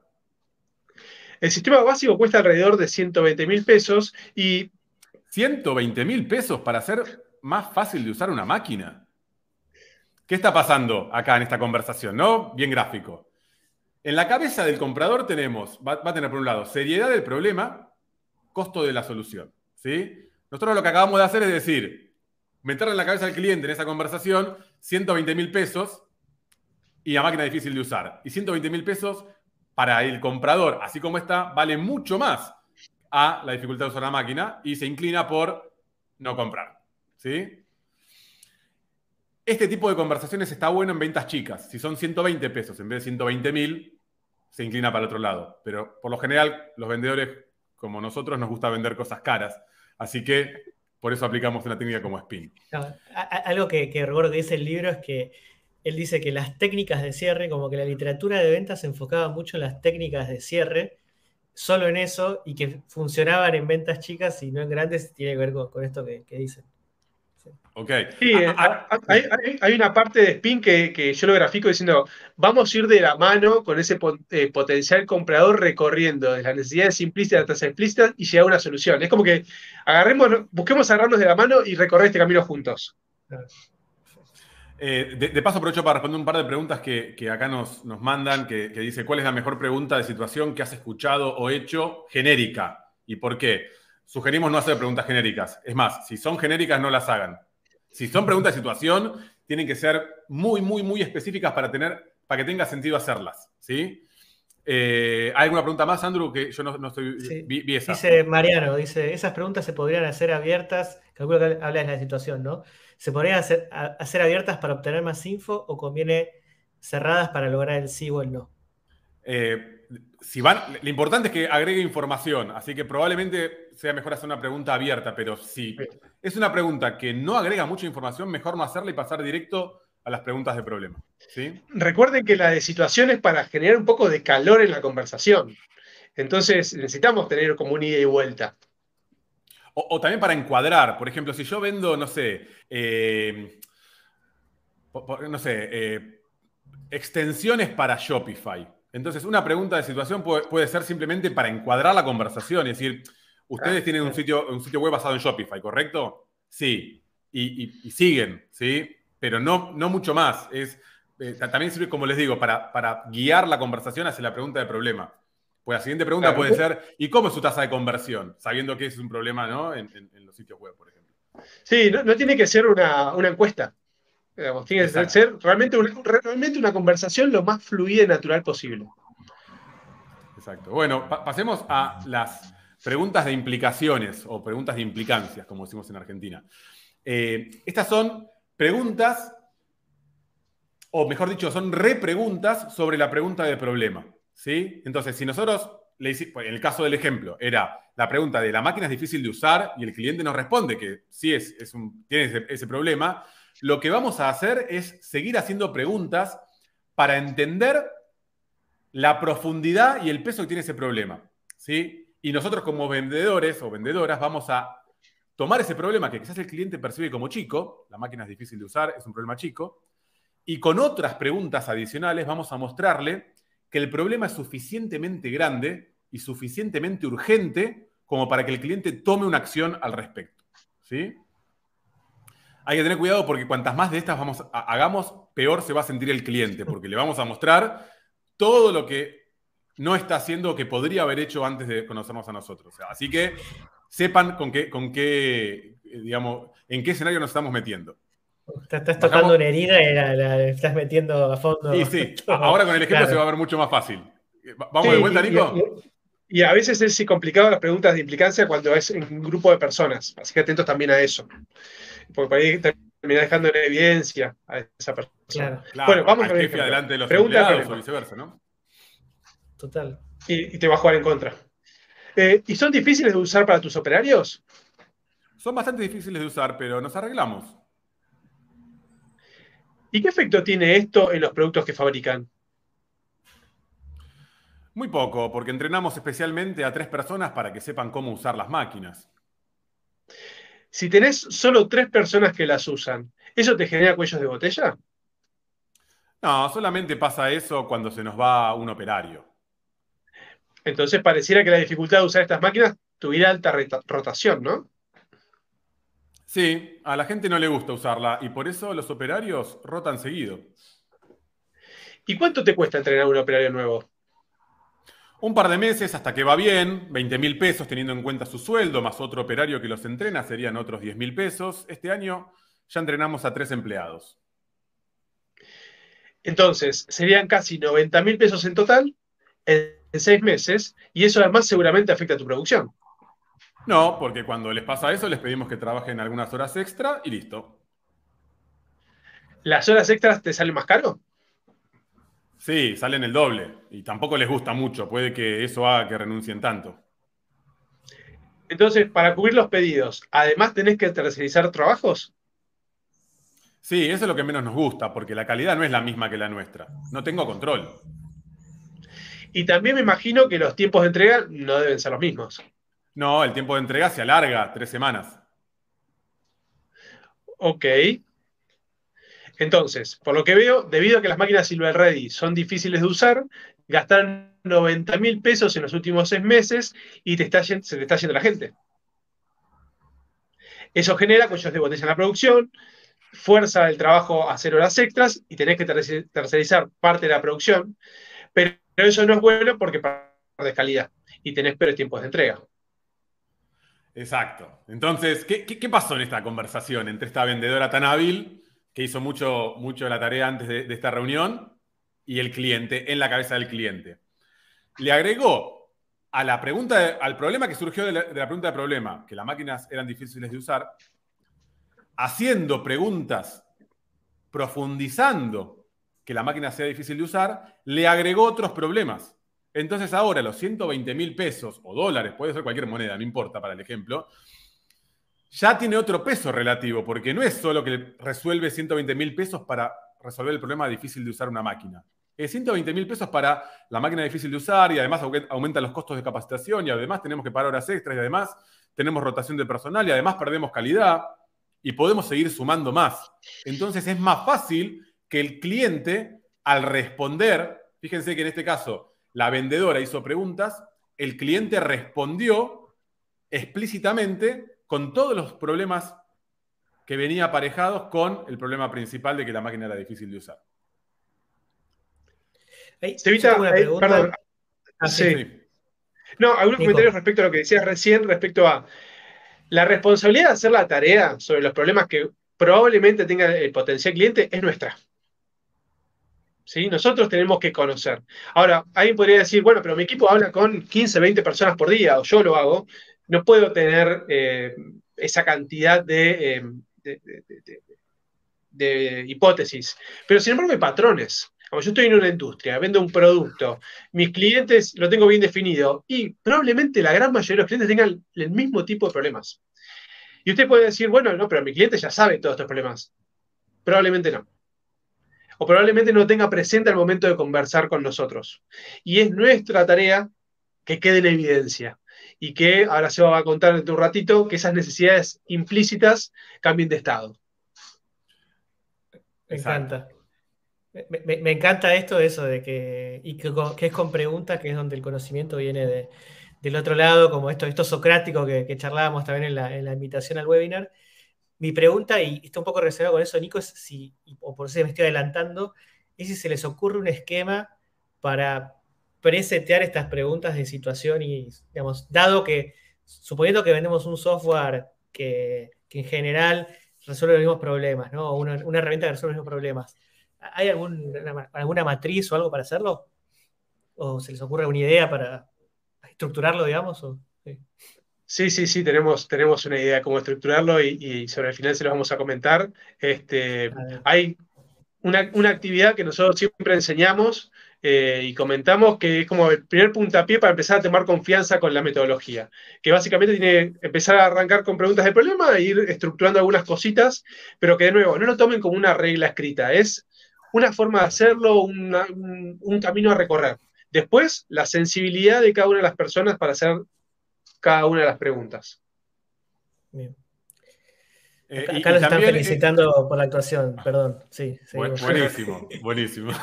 El sistema básico cuesta alrededor de 120 mil pesos y... ¿120 mil pesos para hacer más fácil de usar una máquina? ¿Qué está pasando acá en esta conversación? ¿No? Bien gráfico. En la cabeza del comprador tenemos, va, a tener por un lado, seriedad del problema, costo de la solución. ¿sí? Nosotros lo que acabamos de hacer es decir, meterle en la cabeza del cliente en esa conversación 120 mil pesos y la máquina difícil de usar. Y 120 mil pesos para el comprador, así como está, vale mucho más a la dificultad de usar la máquina y se inclina por no comprar. ¿sí? Este tipo de conversaciones está bueno en ventas chicas. Si son 120 pesos en vez de 120 mil, se inclina para otro lado. Pero por lo general, los vendedores, como nosotros, nos gusta vender cosas caras. Así que por eso aplicamos una técnica como spin. algo que, que recuerdo que dice el libro es que él dice que las técnicas de cierre, como que la literatura de ventas se enfocaba mucho en las técnicas de cierre, solo en eso, y que funcionaban en ventas chicas y no en grandes, tiene que ver con, esto que, que. Ok. Sí, ah, ah, ah, hay, una parte de Spin que, yo lo grafico diciendo, vamos a ir de la mano con ese eh, potencial comprador recorriendo de las necesidades implícitas hasta explícitas y llegar a una solución. Es como que agarremos, busquemos agarrarnos de la mano y recorrer este camino juntos. Eh, de, paso aprovecho para responder un par de preguntas que, acá nos, nos mandan, que, que dice, ¿cuál es la mejor pregunta de situación que has escuchado o hecho genérica? ¿Y por qué? sugerimos no hacer preguntas genéricas. Es más, si son genéricas, no las hagan. Si son preguntas de situación, tienen que ser muy, muy, muy específicas para, tener, para que tenga sentido hacerlas. ¿sí? Eh, ¿Hay alguna pregunta más, Andrew? Que yo no, estoy. Dice Mariano, dice, esas preguntas se podrían hacer abiertas, calculo que habla de la situación, ¿no? ¿Se podrían hacer, hacer abiertas para obtener más info o conviene cerradas para lograr el sí o el no? Eh, si van, lo importante es que agregue información, así que probablemente sea mejor hacer una pregunta abierta, pero si es una pregunta que no agrega mucha información, mejor no hacerla y pasar directo a las preguntas de problema. ¿sí? Recuerden que la de situación es para generar un poco de calor en la conversación. Entonces necesitamos tener como un ida y vuelta. O, también para encuadrar. Por ejemplo, si yo vendo, no sé, eh, no sé, eh, extensiones para Shopify. Entonces, una pregunta de situación puede, ser simplemente para encuadrar la conversación. Es decir, ustedes ah, tienen un sitio, un sitio web basado en Shopify, ¿correcto? Sí. Y, siguen, ¿sí? Pero no, no mucho más. Es, eh, también sirve, como les digo, para, para guiar la conversación hacia la pregunta de problema. Pues la siguiente pregunta puede ser, ¿y cómo es su tasa de conversión? Sabiendo que es un problema ¿no? en, los sitios web, por ejemplo. Sí, no, tiene que ser una, encuesta. tiene que ser realmente una, realmente una conversación lo más fluida y natural posible. Exacto. Bueno, pasemos a las preguntas de implicaciones o preguntas de implicancias, como decimos en Argentina. Eh, estas son preguntas, o mejor dicho, son repreguntas sobre la pregunta de problema. ¿Sí? Entonces, si nosotros le hicimos, pues, en el caso del ejemplo, era la pregunta de la máquina es difícil de usar y el cliente nos responde que sí es, tiene ese, problema, lo que vamos a hacer es seguir haciendo preguntas para entender la profundidad y el peso que tiene ese problema. ¿sí? Y nosotros como vendedores o vendedoras vamos a tomar ese problema que quizás el cliente percibe como chico, la máquina es difícil de usar, es un problema chico, y con otras preguntas adicionales vamos a mostrarle que el problema es suficientemente grande y suficientemente urgente como para que el cliente tome una acción al respecto. ¿sí? Hay que tener cuidado porque cuantas más de estas vamos hagamos, peor se va a sentir el cliente, porque le vamos a mostrar todo lo que no está haciendo o que podría haber hecho antes de conocernos a nosotros. así que sepan con qué, con qué, eh, digamos, en qué escenario nos estamos metiendo. Estás tocando una herida y la, estás metiendo a fondo. Sí, sí. Ahora con el ejemplo se va a ver mucho más fácil. ¿Vamos de vuelta, Nico? Y, a veces es complicado las preguntas de implicancia cuando es en un grupo de personas. Así que atentos también a eso. Porque por ahí termina dejando en evidencia a esa persona. Claro. bueno, vamos a ver. jefe adelante de los empleados o viceversa, ¿no? Total. Y, te va a jugar en contra. Eh, ¿Y son difíciles de usar para tus operarios? Son bastante difíciles de usar, pero nos arreglamos. ¿Y qué efecto tiene esto en los productos que fabrican? Muy poco, porque entrenamos especialmente a tres personas para que sepan cómo usar las máquinas. Si tenés solo tres personas que las usan, ¿eso te genera cuellos de botella? No, solamente pasa eso cuando se nos va un operario. Entonces pareciera que la dificultad de usar estas máquinas tuviera alta rotación, ¿no? Sí, a la gente no le gusta usarla y por eso los operarios rotan seguido. ¿Y cuánto te cuesta entrenar un operario nuevo? Un par de meses hasta que va bien, 20 mil pesos teniendo en cuenta su sueldo, más otro operario que los entrena serían otros 10 mil pesos. Este año ya entrenamos a tres empleados. Entonces, serían casi 90 mil pesos en total en seis meses y eso además seguramente afecta a tu producción. No, porque cuando les pasa eso, les pedimos que trabajen algunas horas extra y listo. ¿Las horas extras te salen más caro? Sí, salen el doble. Y tampoco les gusta mucho. Puede que eso haga que renuncien tanto. Entonces, para cubrir los pedidos, ¿además tenés que tercerizar trabajos? Sí, eso es lo que menos nos gusta, porque la calidad no es la misma que la nuestra. No tengo control. Y también me imagino que los tiempos de entrega no deben ser los mismos. No, el tiempo de entrega se alarga, tres semanas. Ok. Entonces, por lo que veo, debido a que las máquinas Silver Ready son difíciles de usar, gastan 90 mil pesos en los últimos seis meses y te está, se te está yendo la gente. Eso genera cuellos de botella en la producción, fuerza el trabajo a hacer horas extras y tenés que tercerizar parte de la producción, pero eso no es bueno porque de calidad y tenés peores tiempos de entrega. Exacto. Entonces, ¿qué, pasó en esta conversación entre esta vendedora tan hábil, que hizo mucho, mucho la tarea antes de, esta reunión, y el cliente, en la cabeza del cliente? le agregó a la pregunta, al problema que surgió de la, de la pregunta de problema, que las máquinas eran difíciles de usar, haciendo preguntas, profundizando que la máquina sea difícil de usar, le agregó otros problemas. Entonces ahora los 120 mil pesos o dólares, puede ser cualquier moneda, no importa para el ejemplo, ya tiene otro peso relativo, porque no es solo que resuelve 120 mil pesos para resolver el problema difícil de usar una máquina. Es 120 mil pesos para la máquina difícil de usar y además aumenta los costos de capacitación y además tenemos que pagar horas extras y además tenemos rotación de personal y además perdemos calidad y podemos seguir sumando más. Entonces es más fácil que el cliente, al responder, fíjense que en este caso la vendedora hizo preguntas, el cliente respondió explícitamente con todos los problemas que venía aparejados con el problema principal de que la máquina era difícil de usar. perdón. Ah, sí. No, algunos comentarios respecto a lo que decías recién, respecto a la responsabilidad de hacer la tarea sobre los problemas que probablemente tenga el potencial cliente es nuestra. Nosotros tenemos que conocer. Ahora, alguien podría decir, bueno, pero mi equipo habla con 15, 20 personas por día, o yo lo hago, no puedo tener eh, esa cantidad eh, de, de, hipótesis. Pero sin embargo hay patrones. Como yo estoy en una industria, vendo un producto, mis clientes lo tengo bien definido y probablemente la gran mayoría de los clientes tengan el mismo tipo de problemas. Y usted puede decir, bueno, no, pero mi cliente ya sabe todos estos problemas. Probablemente no. O probablemente no tenga presente al momento de conversar con nosotros. Y es nuestra tarea que quede en evidencia y que ahora se va a contar en un ratito que esas necesidades implícitas cambien de estado. Me encanta. Me, encanta esto de eso, de que, y que, es con preguntas, que es donde el conocimiento viene del otro lado, como esto, esto socrático que, charlábamos también en la, invitación al webinar. Mi pregunta, y está un poco reservado con eso, Nico, es si, o por si me estoy adelantando, es si se les ocurre un esquema para presetear estas preguntas de situación y, digamos, dado que, suponiendo que vendemos un software que, en general resuelve los mismos problemas, ¿no? Una, herramienta que resuelve los mismos problemas ¿Hay alguna matriz o algo para hacerlo? ¿O se les ocurre una idea para estructurarlo, digamos? sí. Sí, sí, tenemos, tenemos una idea de cómo estructurarlo y, sobre el final se lo vamos a comentar. Este, hay una, actividad que nosotros siempre enseñamos eh, y comentamos que es como el primer puntapié para empezar a tomar confianza con la metodología, que básicamente tiene que empezar a arrancar con preguntas de problema e ir estructurando algunas cositas, pero que de nuevo no lo tomen como una regla escrita, es una forma de hacerlo, un, camino a recorrer. Después, la sensibilidad de cada una de las personas para hacer cada una de las preguntas. Bien. Eh, acá, los están felicitando por la actuación, perdón. Sí, buenísimo, buenísimo.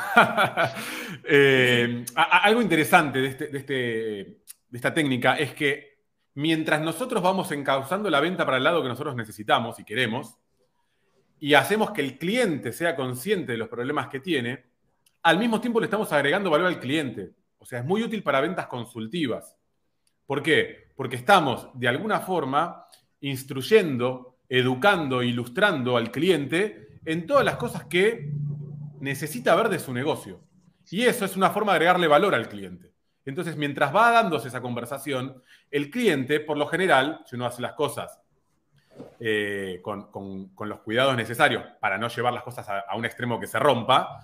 Eh, algo interesante este, de, este, de, esta técnica es que mientras nosotros vamos encauzando la venta para el lado que nosotros necesitamos y queremos, y hacemos que el cliente sea consciente de los problemas que tiene, al mismo tiempo le estamos agregando valor al cliente. O sea, es muy útil para ventas consultivas. ¿Por qué? Porque estamos, de alguna forma, instruyendo, educando, ilustrando al cliente en todas las cosas que necesita ver de su negocio. Y eso es una forma de agregarle valor al cliente. Entonces, mientras va dándose esa conversación, el cliente, por lo general, si uno hace las cosas eh, con, los cuidados necesarios para no llevar las cosas a, un extremo que se rompa,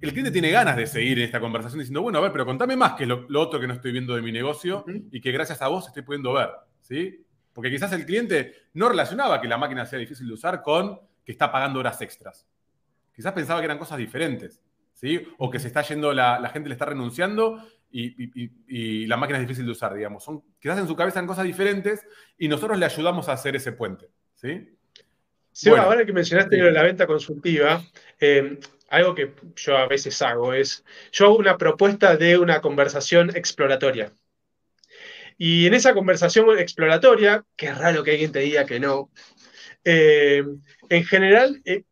el cliente tiene ganas de seguir en esta conversación diciendo, bueno, a ver, pero contame más que lo, lo otro que no estoy viendo de mi negocio y que gracias a vos estoy pudiendo ver, ¿sí? Porque quizás el cliente no relacionaba que la máquina sea difícil de usar con que está pagando horas extras. Quizás pensaba que eran cosas diferentes, ¿sí? O que se está yendo, la, gente le está renunciando y, la máquina es difícil de usar, digamos. Son, quizás en su cabeza eran cosas diferentes y nosotros le ayudamos a hacer ese puente. ¿sí? Sí, ahora que mencionaste la venta consultiva, eh, algo que yo a veces hago es, yo hago una propuesta de una conversación exploratoria. Y en esa conversación exploratoria, que es raro que alguien te diga que no, eh, en general eh,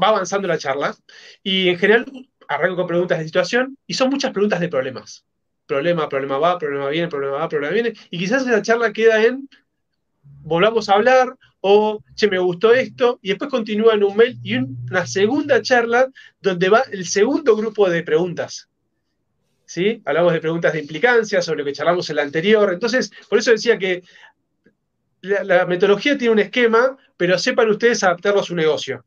va avanzando la charla y en general arranco con preguntas de situación y son muchas preguntas de problemas. Problema, problema va, problema viene, problema va, problema viene. Y quizás la charla queda en volvamos a hablar o, che, me gustó esto, y después continúa en un mail y una segunda charla donde va el segundo grupo de preguntas. ¿sí? Hablamos de preguntas de implicancia, sobre lo que charlamos en la anterior. Entonces, por eso decía que la, metodología tiene un esquema, pero sepan ustedes adaptarlo a su negocio.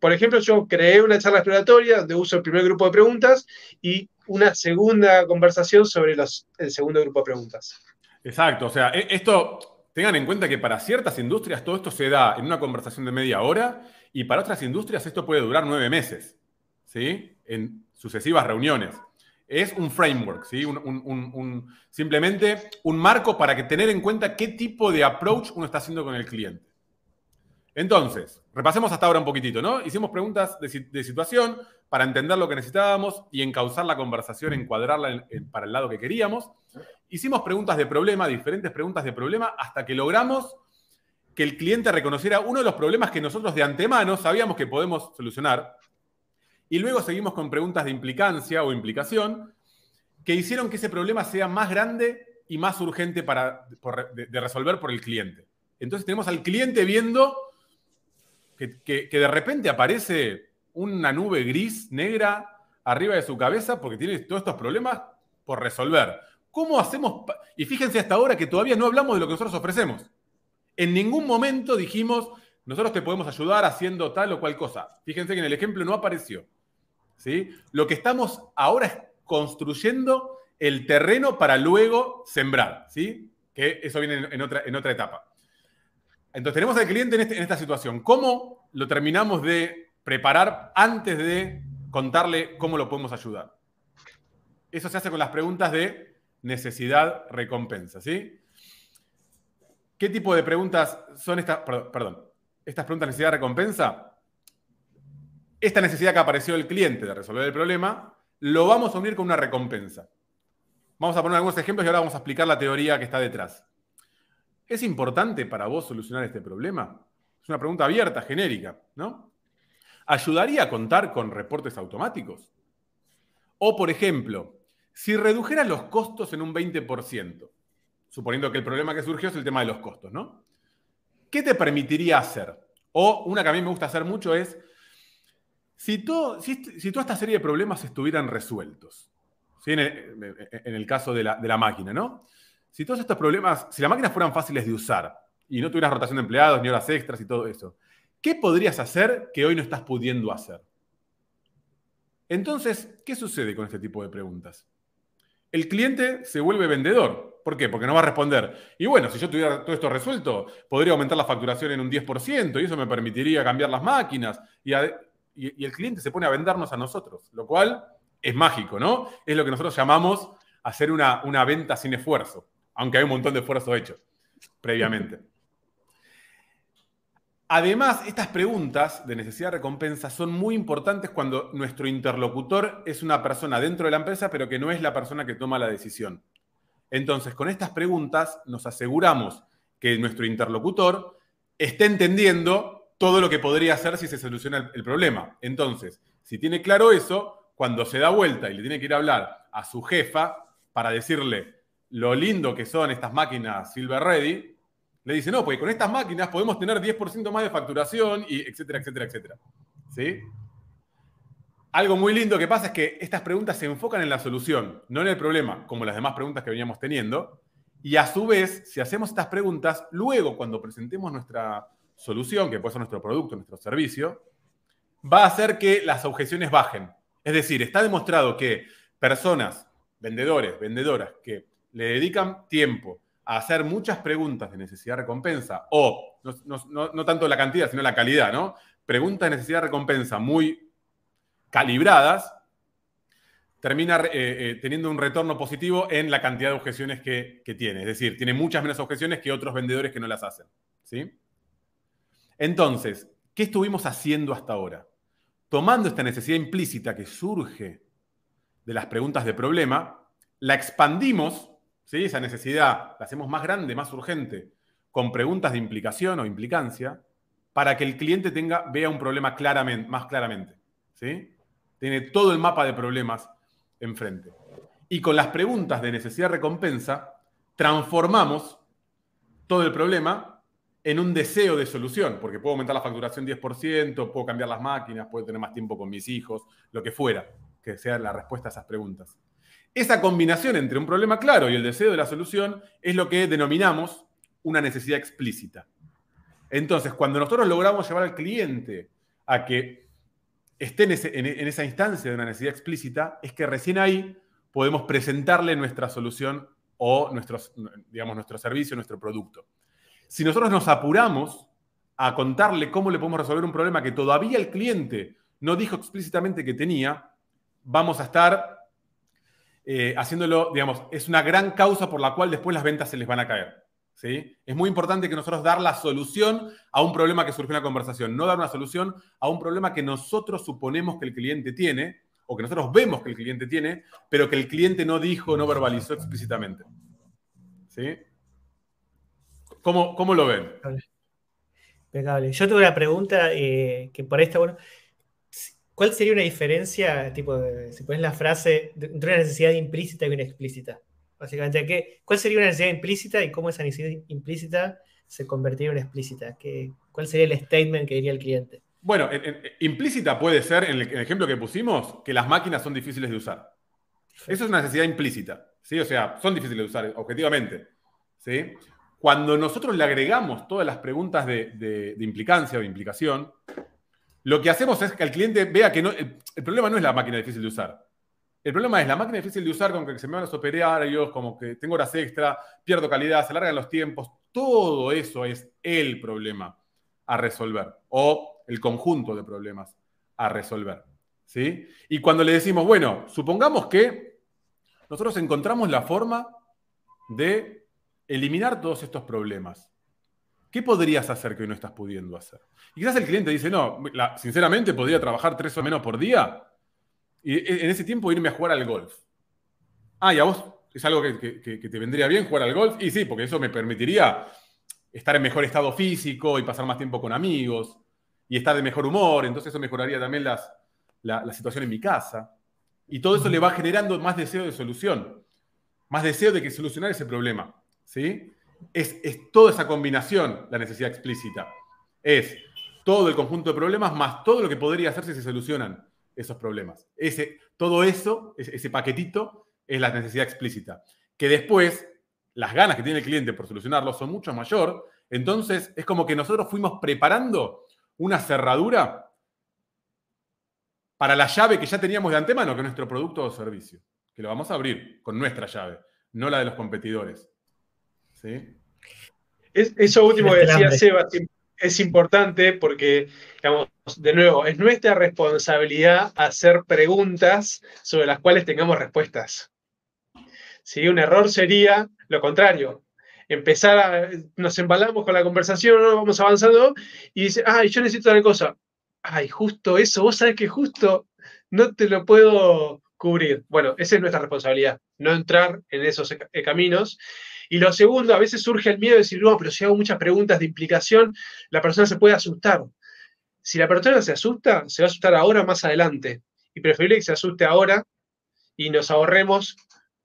Por ejemplo, yo creé una charla exploratoria donde uso el primer grupo de preguntas y una segunda conversación sobre el segundo grupo de preguntas. Exacto, o sea, e, esto, tengan en cuenta que para ciertas industrias todo esto se da en una conversación de media hora y para otras industrias esto puede durar nueve meses, ¿sí? En sucesivas reuniones es un framework, ¿sí? simplemente un marco para que tener en cuenta qué tipo de approach uno está haciendo con el cliente. Entonces, repasemos hasta ahora un poquitito, ¿no? Hicimos preguntas de, situación para entender lo que necesitábamos y encauzar la conversación, encuadrarla para el lado que queríamos. Hicimos preguntas de problema, diferentes preguntas de problema, hasta que logramos que el cliente reconociera uno de los problemas que nosotros de antemano sabíamos que podemos solucionar, y luego seguimos con preguntas de implicancia o implicación que hicieron que ese problema sea más grande y más urgente para, de, resolver por el cliente. Entonces tenemos al cliente viendo que, de repente aparece una nube gris, negra, arriba de su cabeza porque tiene todos estos problemas por resolver. ¿Cómo hacemos? Y fíjense hasta ahora que todavía no hablamos de lo que nosotros ofrecemos. En ningún momento dijimos, nosotros te podemos ayudar haciendo tal o cual cosa. Fíjense que en el ejemplo no apareció. Lo que estamos ahora es construyendo el terreno para luego sembrar, ¿sí? Que eso viene en otra, en otra etapa. Entonces tenemos al cliente en, este, en esta situación. ¿Cómo lo terminamos de preparar antes de contarle cómo lo podemos ayudar? Eso se hace con las preguntas de necesidad-recompensa, ¿sí? ¿Qué tipo de preguntas son estas? Perdón, estas preguntas de necesidad-recompensa esta necesidad que apareció del cliente de resolver el problema, lo vamos a unir con una recompensa. Vamos a poner algunos ejemplos y ahora vamos a explicar la teoría que está detrás. ¿Es importante para vos solucionar este problema? Es una pregunta abierta, genérica, ¿no? ¿Ayudaría a contar con reportes automáticos? O, por ejemplo, si redujeras los costos en un 20%, suponiendo que el problema que surgió es el tema de los costos, ¿no? ¿Qué te permitiría hacer? O una que a mí me gusta hacer mucho es, si, toda esta serie de problemas estuvieran resueltos, en, el, caso de la, máquina, ¿no? Si todos estos problemas, si las máquinas fueran fáciles de usar y no tuvieras rotación de empleados ni horas extras y todo eso, ¿qué podrías hacer que hoy no estás pudiendo hacer? Entonces, ¿qué sucede con este tipo de preguntas? El cliente se vuelve vendedor. ¿Por qué? Porque no va a responder. Y bueno, si yo tuviera todo esto resuelto, podría aumentar la facturación en un 10% y eso me permitiría cambiar las máquinas y, el cliente se pone a vendernos a nosotros, lo cual es mágico, ¿no? Es lo que nosotros llamamos hacer una venta sin esfuerzo, aunque hay un montón de esfuerzo hecho previamente. Además, estas preguntas de necesidad de recompensa son muy importantes cuando nuestro interlocutor es una persona dentro de la empresa, pero que no es la persona que toma la decisión. Entonces, con estas preguntas nos aseguramos que nuestro interlocutor esté entendiendo todo lo que podría hacer si se soluciona el, problema. Entonces, si tiene claro eso, cuando se da vuelta y le tiene que ir a hablar a su jefa para decirle lo lindo que son estas máquinas Silver Ready, le dice, no, porque con estas máquinas podemos tener 10% más de facturación y etcétera, etcétera, etcétera. ¿Sí? Algo muy lindo que pasa es que estas preguntas se enfocan en la solución, no en el problema, como las demás preguntas que veníamos teniendo. Y a su vez, si hacemos estas preguntas, luego cuando presentemos nuestra, solución, que puede ser nuestro producto, nuestro servicio, va a hacer que las objeciones bajen. Es decir, está demostrado que personas, vendedores, vendedoras, que le dedican tiempo a hacer muchas preguntas de necesidad-recompensa, o no, tanto la cantidad, sino la calidad, ¿no? Preguntas de necesidad-recompensa muy calibradas, termina eh, eh, teniendo un retorno positivo en la cantidad de objeciones que, que, tiene. Es decir, tiene muchas menos objeciones que otros vendedores que no las hacen. ¿sí? Entonces, ¿qué estuvimos haciendo hasta ahora? Tomando esta necesidad implícita que surge de las preguntas de problema, la expandimos, ¿sí? esa necesidad la hacemos más grande, más urgente, con preguntas de implicación o implicancia, para que el cliente tenga, vea un problema más claramente. ¿sí? Tiene todo el mapa de problemas enfrente. Y con las preguntas de necesidad-recompensa, transformamos todo el problema en un deseo de solución, porque puedo aumentar la facturación 10%, puedo cambiar las máquinas, puedo tener más tiempo con mis hijos, lo que fuera, que sea la respuesta a esas preguntas. Esa combinación entre un problema claro y el deseo de la solución es lo que denominamos una necesidad explícita. Entonces, cuando nosotros logramos llevar al cliente a que esté en, esa instancia de una necesidad explícita, es que recién ahí podemos presentarle nuestra solución o nuestros, digamos, nuestro servicio, nuestro producto. Si nosotros nos apuramos a contarle cómo le podemos resolver un problema que todavía el cliente no dijo explícitamente que tenía, vamos a estar eh, haciéndolo, digamos, es una gran causa por la cual después las ventas se les van a caer. Es muy importante que nosotros dar la solución a un problema que surgió en la conversación, no dar una solución a un problema que nosotros suponemos que el cliente tiene o que nosotros vemos que el cliente tiene, pero que el cliente no dijo, no verbalizó explícitamente. ¿Sí? ¿Cómo, lo ven? Impecable. Yo tengo una pregunta eh, que por ahí está bueno. ¿Cuál sería una diferencia, tipo, si pones la frase, entre una necesidad implícita y una explícita? Básicamente, ¿qué, ¿cuál sería una necesidad implícita y cómo esa necesidad implícita se convertiría en explícita? ¿Qué, ¿Cuál sería el statement que diría el cliente? Bueno, implícita puede ser, en el, ejemplo que pusimos, que las máquinas son difíciles de usar. Eso es una necesidad implícita, ¿sí? O sea, son difíciles de usar, objetivamente, ¿sí? Cuando nosotros le agregamos todas las preguntas de, implicancia o de implicación, lo que hacemos es que el cliente vea que no, el problema no es la máquina difícil de usar. El problema es la máquina difícil de usar, con que se me van los operarios, como que tengo horas extra, pierdo calidad, se alargan los tiempos. Todo eso es el problema a resolver o el conjunto de problemas a resolver. ¿sí? Y cuando le decimos, bueno, supongamos que nosotros encontramos la forma de eliminar todos estos problemas. ¿Qué podrías hacer que hoy no estás pudiendo hacer? Y quizás el cliente dice, no, sinceramente podría trabajar tres o menos por día y en ese tiempo irme a jugar al golf. Ah, y a vos es algo que, te vendría bien jugar al golf. Y sí, porque eso me permitiría estar en mejor estado físico y pasar más tiempo con amigos y estar de mejor humor. Entonces eso mejoraría también las, la, situación en mi casa. Y todo eso le va generando más deseo de solución, más deseo de que solucionar ese problema. ¿sí? Es, es toda esa combinación la necesidad explícita. Es todo el conjunto de problemas más todo lo que podría hacerse si se solucionan esos problemas. Ese, todo eso, ese, paquetito, es la necesidad explícita. Que después, las ganas que tiene el cliente por solucionarlo son mucho mayor. Entonces, es como que nosotros fuimos preparando una cerradura para la llave que ya teníamos de antemano, que es nuestro producto o servicio. Que lo vamos a abrir con nuestra llave, no la de los competidores. ¿Sí? eso último que decía Seba, es importante porque, digamos, de nuevo, es nuestra responsabilidad hacer preguntas sobre las cuales tengamos respuestas. Si un error sería lo contrario. Empezar a, nos embalamos con la conversación, vamos avanzando y dice, ay, yo necesito tal cosa. Ay, justo eso, vos sabés que justo no te lo puedo cubrir. Bueno, esa es nuestra responsabilidad, no entrar en esos caminos y lo segundo, a veces surge el miedo de decir, no, pero si hago muchas preguntas de implicación, la persona se puede asustar. Si la persona se asusta, se va a asustar ahora o más adelante. Y preferible que se asuste ahora y nos ahorremos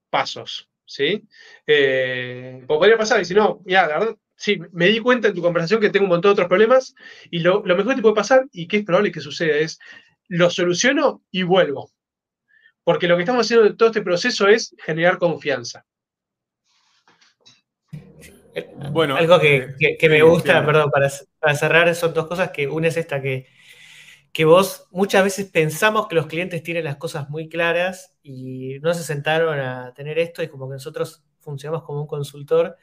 pasos. ¿sí? Eh, podría pasar, y si no, mira, la verdad, sí, me di cuenta en tu conversación que tengo un montón de otros problemas y lo, lo mejor que te puede pasar y que es probable que suceda es, lo soluciono y vuelvo. Porque lo que estamos haciendo en todo este proceso es generar confianza. Bueno, Algo que, eh, me gusta, perdón, para, cerrar, son dos cosas que una es esta que, que vos muchas veces pensamos que los clientes tienen las cosas muy claras y no se sentaron a tener esto y como que nosotros funcionamos como un consultor.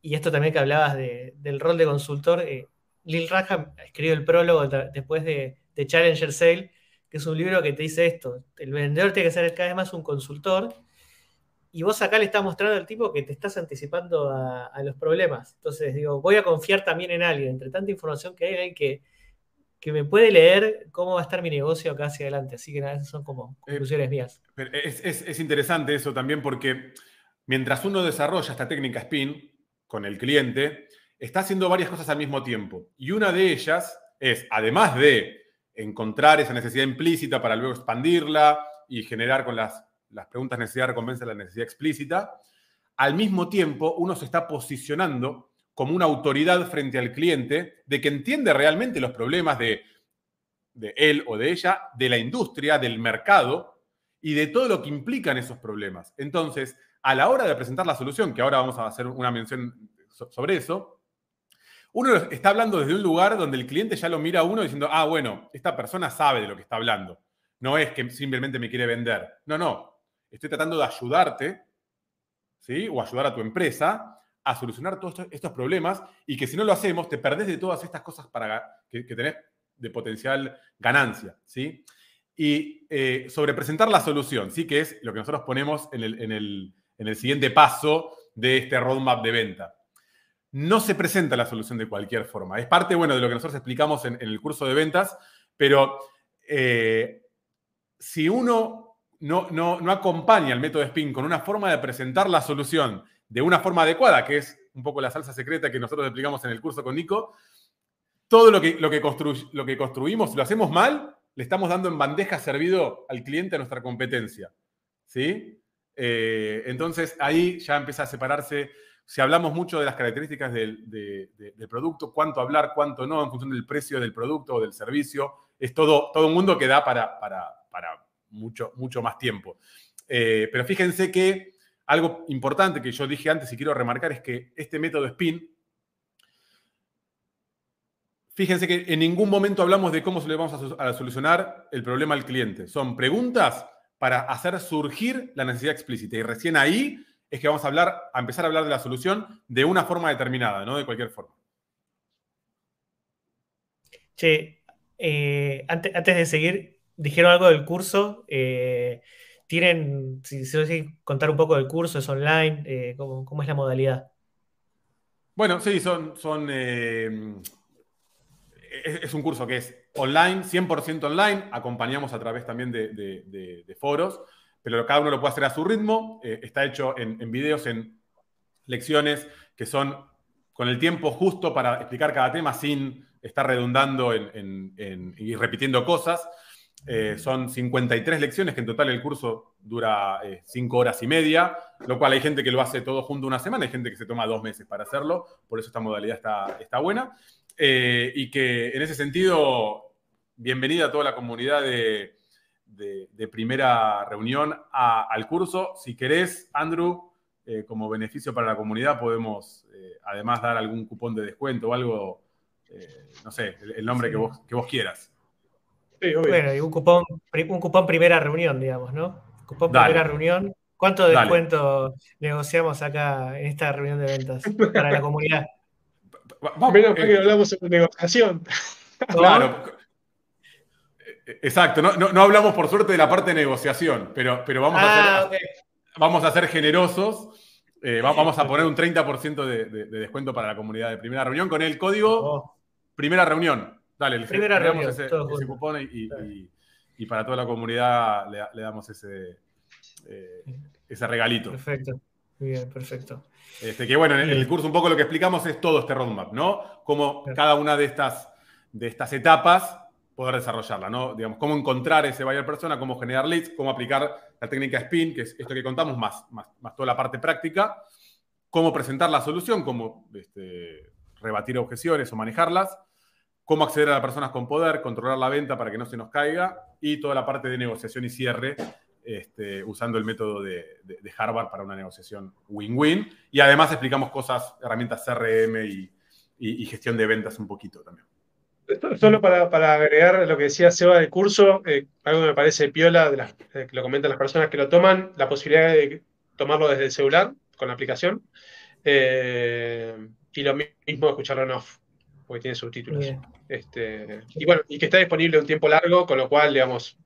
Y esto también que hablabas del rol de consultor, eh, Lil Raja escribió el prólogo después de, de, Challenger Sale, que es un libro que te dice esto, el vendedor tiene que ser cada vez más un consultor y vos acá le estás mostrando al tipo que te estás anticipando a, los problemas. Entonces digo, voy a confiar también en alguien, entre tanta información que hay, alguien que, que me puede leer cómo va a estar mi negocio acá hacia adelante. Así que nada, esas son como eh, conclusiones mías. Es, interesante eso también porque mientras uno desarrolla esta técnica spin con el cliente, está haciendo varias cosas al mismo tiempo. Y una de ellas es, además de encontrar esa necesidad implícita para luego expandirla y generar con las las preguntas necesidad recompensa la necesidad explícita, al mismo tiempo uno se está posicionando como una autoridad frente al cliente de que entiende realmente los problemas de, de él o de ella, de la industria, del mercado, y de todo lo que implican esos problemas. Entonces, a la hora de presentar la solución, que ahora vamos a hacer una mención sobre eso, uno está hablando desde un lugar donde el cliente ya lo mira a uno diciendo, ah, bueno, esta persona sabe de lo que está hablando. No es que simplemente me quiere vender. No, no. Estoy tratando de ayudarte, ¿sí? O ayudar a tu empresa a solucionar todos estos problemas y que si no lo hacemos, te perdés de todas estas cosas para, que, tenés de potencial ganancia, ¿sí? Y eh, sobre presentar la solución, ¿sí? Que es lo que nosotros ponemos en el, en el siguiente paso de este roadmap de venta no se presenta la solución de cualquier forma. Es parte, bueno, de lo que nosotros explicamos en, el curso de ventas, pero eh, si uno no, no, acompaña el método SPIN con una forma de presentar la solución de una forma adecuada, que es un poco la salsa secreta que nosotros explicamos en el curso con Nico, todo lo que, lo que, lo que construimos, lo hacemos mal, le estamos dando en bandeja servido al cliente a nuestra competencia. ¿Sí? Eh, entonces ahí ya empieza a separarse si hablamos mucho de las características del, producto, cuánto hablar, cuánto no, en función del precio del producto o del servicio, es todo, todo un mundo que da para, para, mucho, mucho más tiempo. Eh, pero fíjense que algo importante que yo dije antes y quiero remarcar es que este método SPIN, fíjense que en ningún momento hablamos de cómo le vamos a, solucionar el problema al cliente. Son preguntas para hacer surgir la necesidad explícita. Y recién ahí es que vamos a hablar, a empezar a hablar de la solución de una forma determinada, no de cualquier forma. Che, eh, antes, de seguir, dijeron algo del curso. Eh, ¿Tienen, si se contar un poco del curso, es online? Eh, ¿cómo, es la modalidad? Bueno, sí, son, son es, un curso que es online, 100% online. Acompañamos a través también de foros pero cada uno lo puede hacer a su ritmo. Eh, está hecho en, videos, en lecciones que son con el tiempo justo para explicar cada tema sin estar redundando y repitiendo cosas. Eh, son 53 lecciones, que en total el curso dura 5 eh, horas y media, lo cual hay gente que lo hace todo junto una semana, hay gente que se toma dos meses para hacerlo, por eso esta modalidad está, está buena. y que en ese sentido, bienvenida a toda la comunidad de, de, primera reunión al curso. Si querés, Andrew, eh, como beneficio para la comunidad, podemos eh, además dar algún cupón de descuento o algo, eh, no sé, el, nombre que, vos, que vos quieras. Bueno, y un cupón, un cupón primera reunión, digamos, ¿no? Cupón primera reunión. ¿Cuánto descuento negociamos acá en esta reunión de ventas para la comunidad? Vamos, Menos que hablamos de negociación. Claro, Exacto, no, hablamos por suerte de la parte de negociación, pero, pero vamos, a ser, ah, vamos a ser generosos. Eh, vamos a poner un 30% de, descuento para la comunidad de primera reunión con el código oh. primera reunión. Dale, le primera reunión, ese, cupón y, para toda la comunidad le, damos ese, eh, ese regalito. Perfecto. bien, perfecto. Este, que bueno, en el curso un poco lo que explicamos es todo este roadmap, ¿no? Cómo cada una de estas, de estas etapas poder desarrollarla, ¿no? Digamos, cómo encontrar ese buyer persona, cómo generar leads, cómo aplicar la técnica SPIN, que es esto que contamos, más, más, toda la parte práctica, cómo presentar la solución, cómo este, rebatir objeciones o manejarlas, cómo acceder a las personas con poder, controlar la venta para que no se nos caiga y toda la parte de negociación y cierre este, usando el método de, Harvard para una negociación win-win. Y además explicamos cosas, herramientas CRM y gestión de ventas un poquito también. Solo para, agregar lo que decía Seba del curso, eh, algo que me parece piola, de las, eh, que lo comentan las personas que lo toman, la posibilidad de tomarlo desde el celular con la aplicación eh, y lo mismo escucharlo en off, porque tiene subtítulos. Este, y bueno, y que está disponible un tiempo largo, con lo cual, digamos,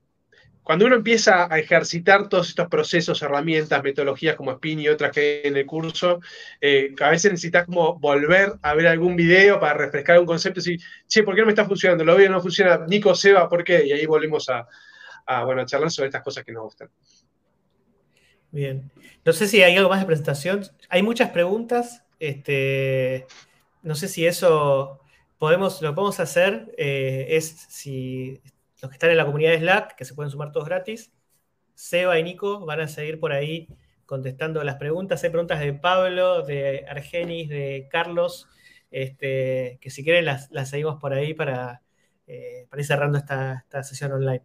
cuando uno empieza a ejercitar todos estos procesos, herramientas, metodologías como Spin y otras que hay en el curso, eh, a veces necesitas como volver a ver algún video para refrescar un concepto y decir, che, ¿por qué no me está funcionando? Lo veo, no funciona. Nico, Seba, ¿por qué? Y ahí volvemos a, bueno, charlar sobre estas cosas que nos gustan. Bien. No sé si hay algo más de presentación. Hay muchas preguntas. Este, no sé si eso podemos, lo podemos hacer. Eh, es si los que están en la comunidad de Slack, que se pueden sumar todos gratis, Seba y Nico van a seguir por ahí contestando las preguntas. Hay preguntas de Pablo, de Argenis, de Carlos, este, que si quieren las, seguimos por ahí para, eh, ir cerrando esta, sesión online.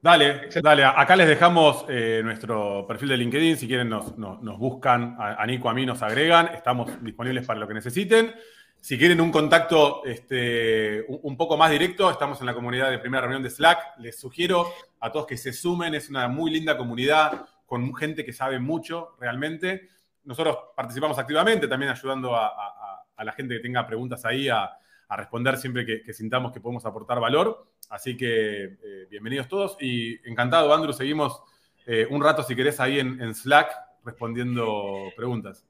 Dale, dale, Acá les dejamos eh, nuestro perfil de LinkedIn. Si quieren, nos, buscan. A, Nico, a mí nos agregan. Estamos disponibles para lo que necesiten. Si quieren un contacto este, un, poco más directo, estamos en la comunidad de primera reunión de Slack. Les sugiero a todos que se sumen. Es una muy linda comunidad con gente que sabe mucho realmente. Nosotros participamos activamente, también ayudando a, la gente que tenga preguntas ahí a, responder siempre que, sintamos que podemos aportar valor. Así que eh, bienvenidos todos y encantado, Andrew. Seguimos eh, un rato, si querés, ahí en Slack respondiendo preguntas.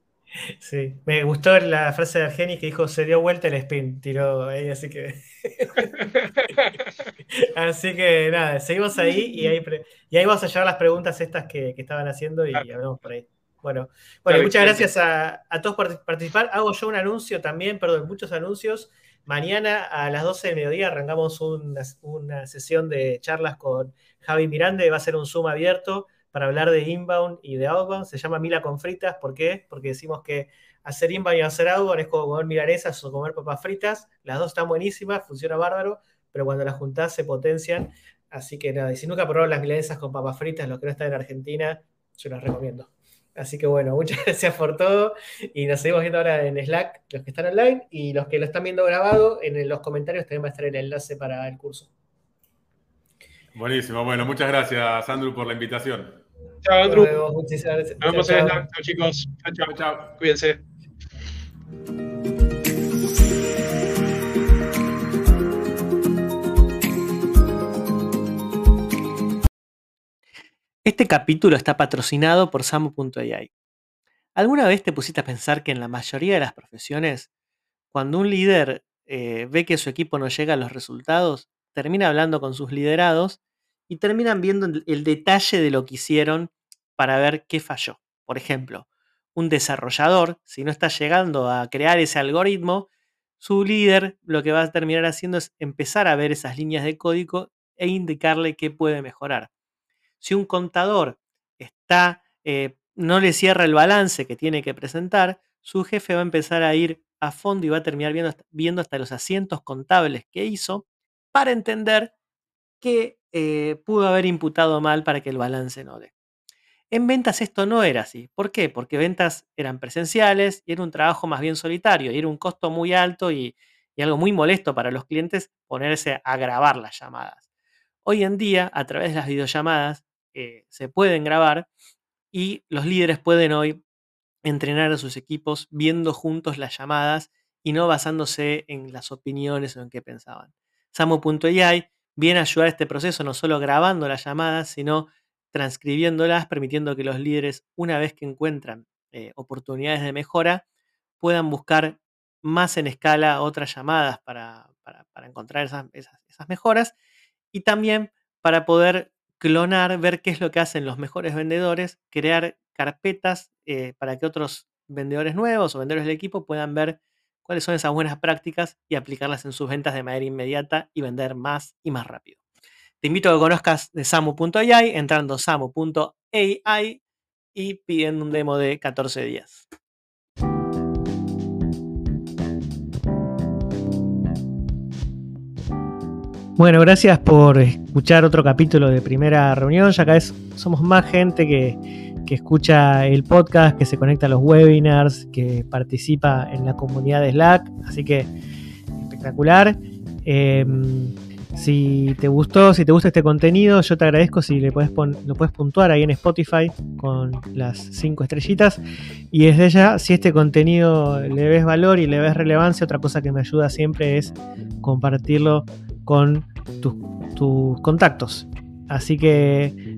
Sí, me gustó la frase de Argenis que dijo se dio vuelta el spin, tiró ahí, así que. así que nada, seguimos ahí y ahí, y ahí vamos a llevar las preguntas estas que, estaban haciendo y hablamos por ahí. Bueno, bueno muchas gracias a, todos por participar. Hago yo un anuncio también, perdón, muchos anuncios. Mañana a las 12 del mediodía arrancamos una, una sesión de charlas con Javi Mirande, va a ser un Zoom abierto para hablar de inbound y de outbound. Se llama Mila con fritas. ¿Por qué? Porque decimos que hacer inbound y hacer outbound es como comer milanesas o comer papas fritas. Las dos están buenísimas, funciona bárbaro, pero cuando las juntás se potencian. Así que nada, y si nunca probaron las milanesas con papas fritas, los que no están en Argentina, yo las recomiendo. Así que bueno, muchas gracias por todo y nos seguimos viendo ahora en Slack, los que están online y los que lo están viendo grabado, en los comentarios también va a estar el enlace para el curso. Buenísimo, bueno, muchas gracias, Andrew, por la invitación. Chao, Andrew. Nos vemos en Chao, chicos. Chao, chao. chao. Cuídense. Este capítulo está patrocinado por Samu.ai. ¿Alguna vez te pusiste a pensar que en la mayoría de las profesiones, cuando un líder eh, ve que su equipo no llega a los resultados, termina hablando con sus liderados y terminan viendo el detalle de lo que hicieron para ver qué falló. Por ejemplo, un desarrollador, si no está llegando a crear ese algoritmo, su líder lo que va a terminar haciendo es empezar a ver esas líneas de código e indicarle qué puede mejorar. Si un contador está, eh, no le cierra el balance que tiene que presentar, su jefe va a empezar a ir a fondo y va a terminar viendo, viendo hasta los asientos contables que hizo para entender que eh, pudo haber imputado mal para que el balance no dé. En ventas esto no era así. ¿Por qué? Porque ventas eran presenciales y era un trabajo más bien solitario y era un costo muy alto y, algo muy molesto para los clientes ponerse a grabar las llamadas. Hoy en día, a través de las videollamadas, eh, se pueden grabar y los líderes pueden hoy entrenar a sus equipos viendo juntos las llamadas y no basándose en las opiniones o en qué pensaban. Samo.ai viene a ayudar a este proceso no solo grabando las llamadas, sino transcribiéndolas, permitiendo que los líderes, una vez que encuentran eh, oportunidades de mejora, puedan buscar más en escala otras llamadas para, encontrar esas, mejoras. Y también para poder clonar, ver qué es lo que hacen los mejores vendedores, crear carpetas eh, para que otros vendedores nuevos o vendedores del equipo puedan ver cuáles son esas buenas prácticas y aplicarlas en sus ventas de manera inmediata y vender más y más rápido. Te invito a que conozcas de samu.ai entrando a samu.ai y pidiendo un demo de 14 días. Bueno, gracias por escuchar otro capítulo de primera reunión. Ya cada vez somos más gente que, que escucha el podcast, que se conecta a los webinars, que participa en la comunidad de Slack. Así que espectacular. Em, si te gustó, si te gusta este contenido, yo te agradezco si le puedes lo puedes puntuar ahí en Spotify con las cinco estrellitas. Y desde ya, si este contenido le ves valor y le ves relevancia, otra cosa que me ayuda siempre es compartirlo con tus contactos. Así que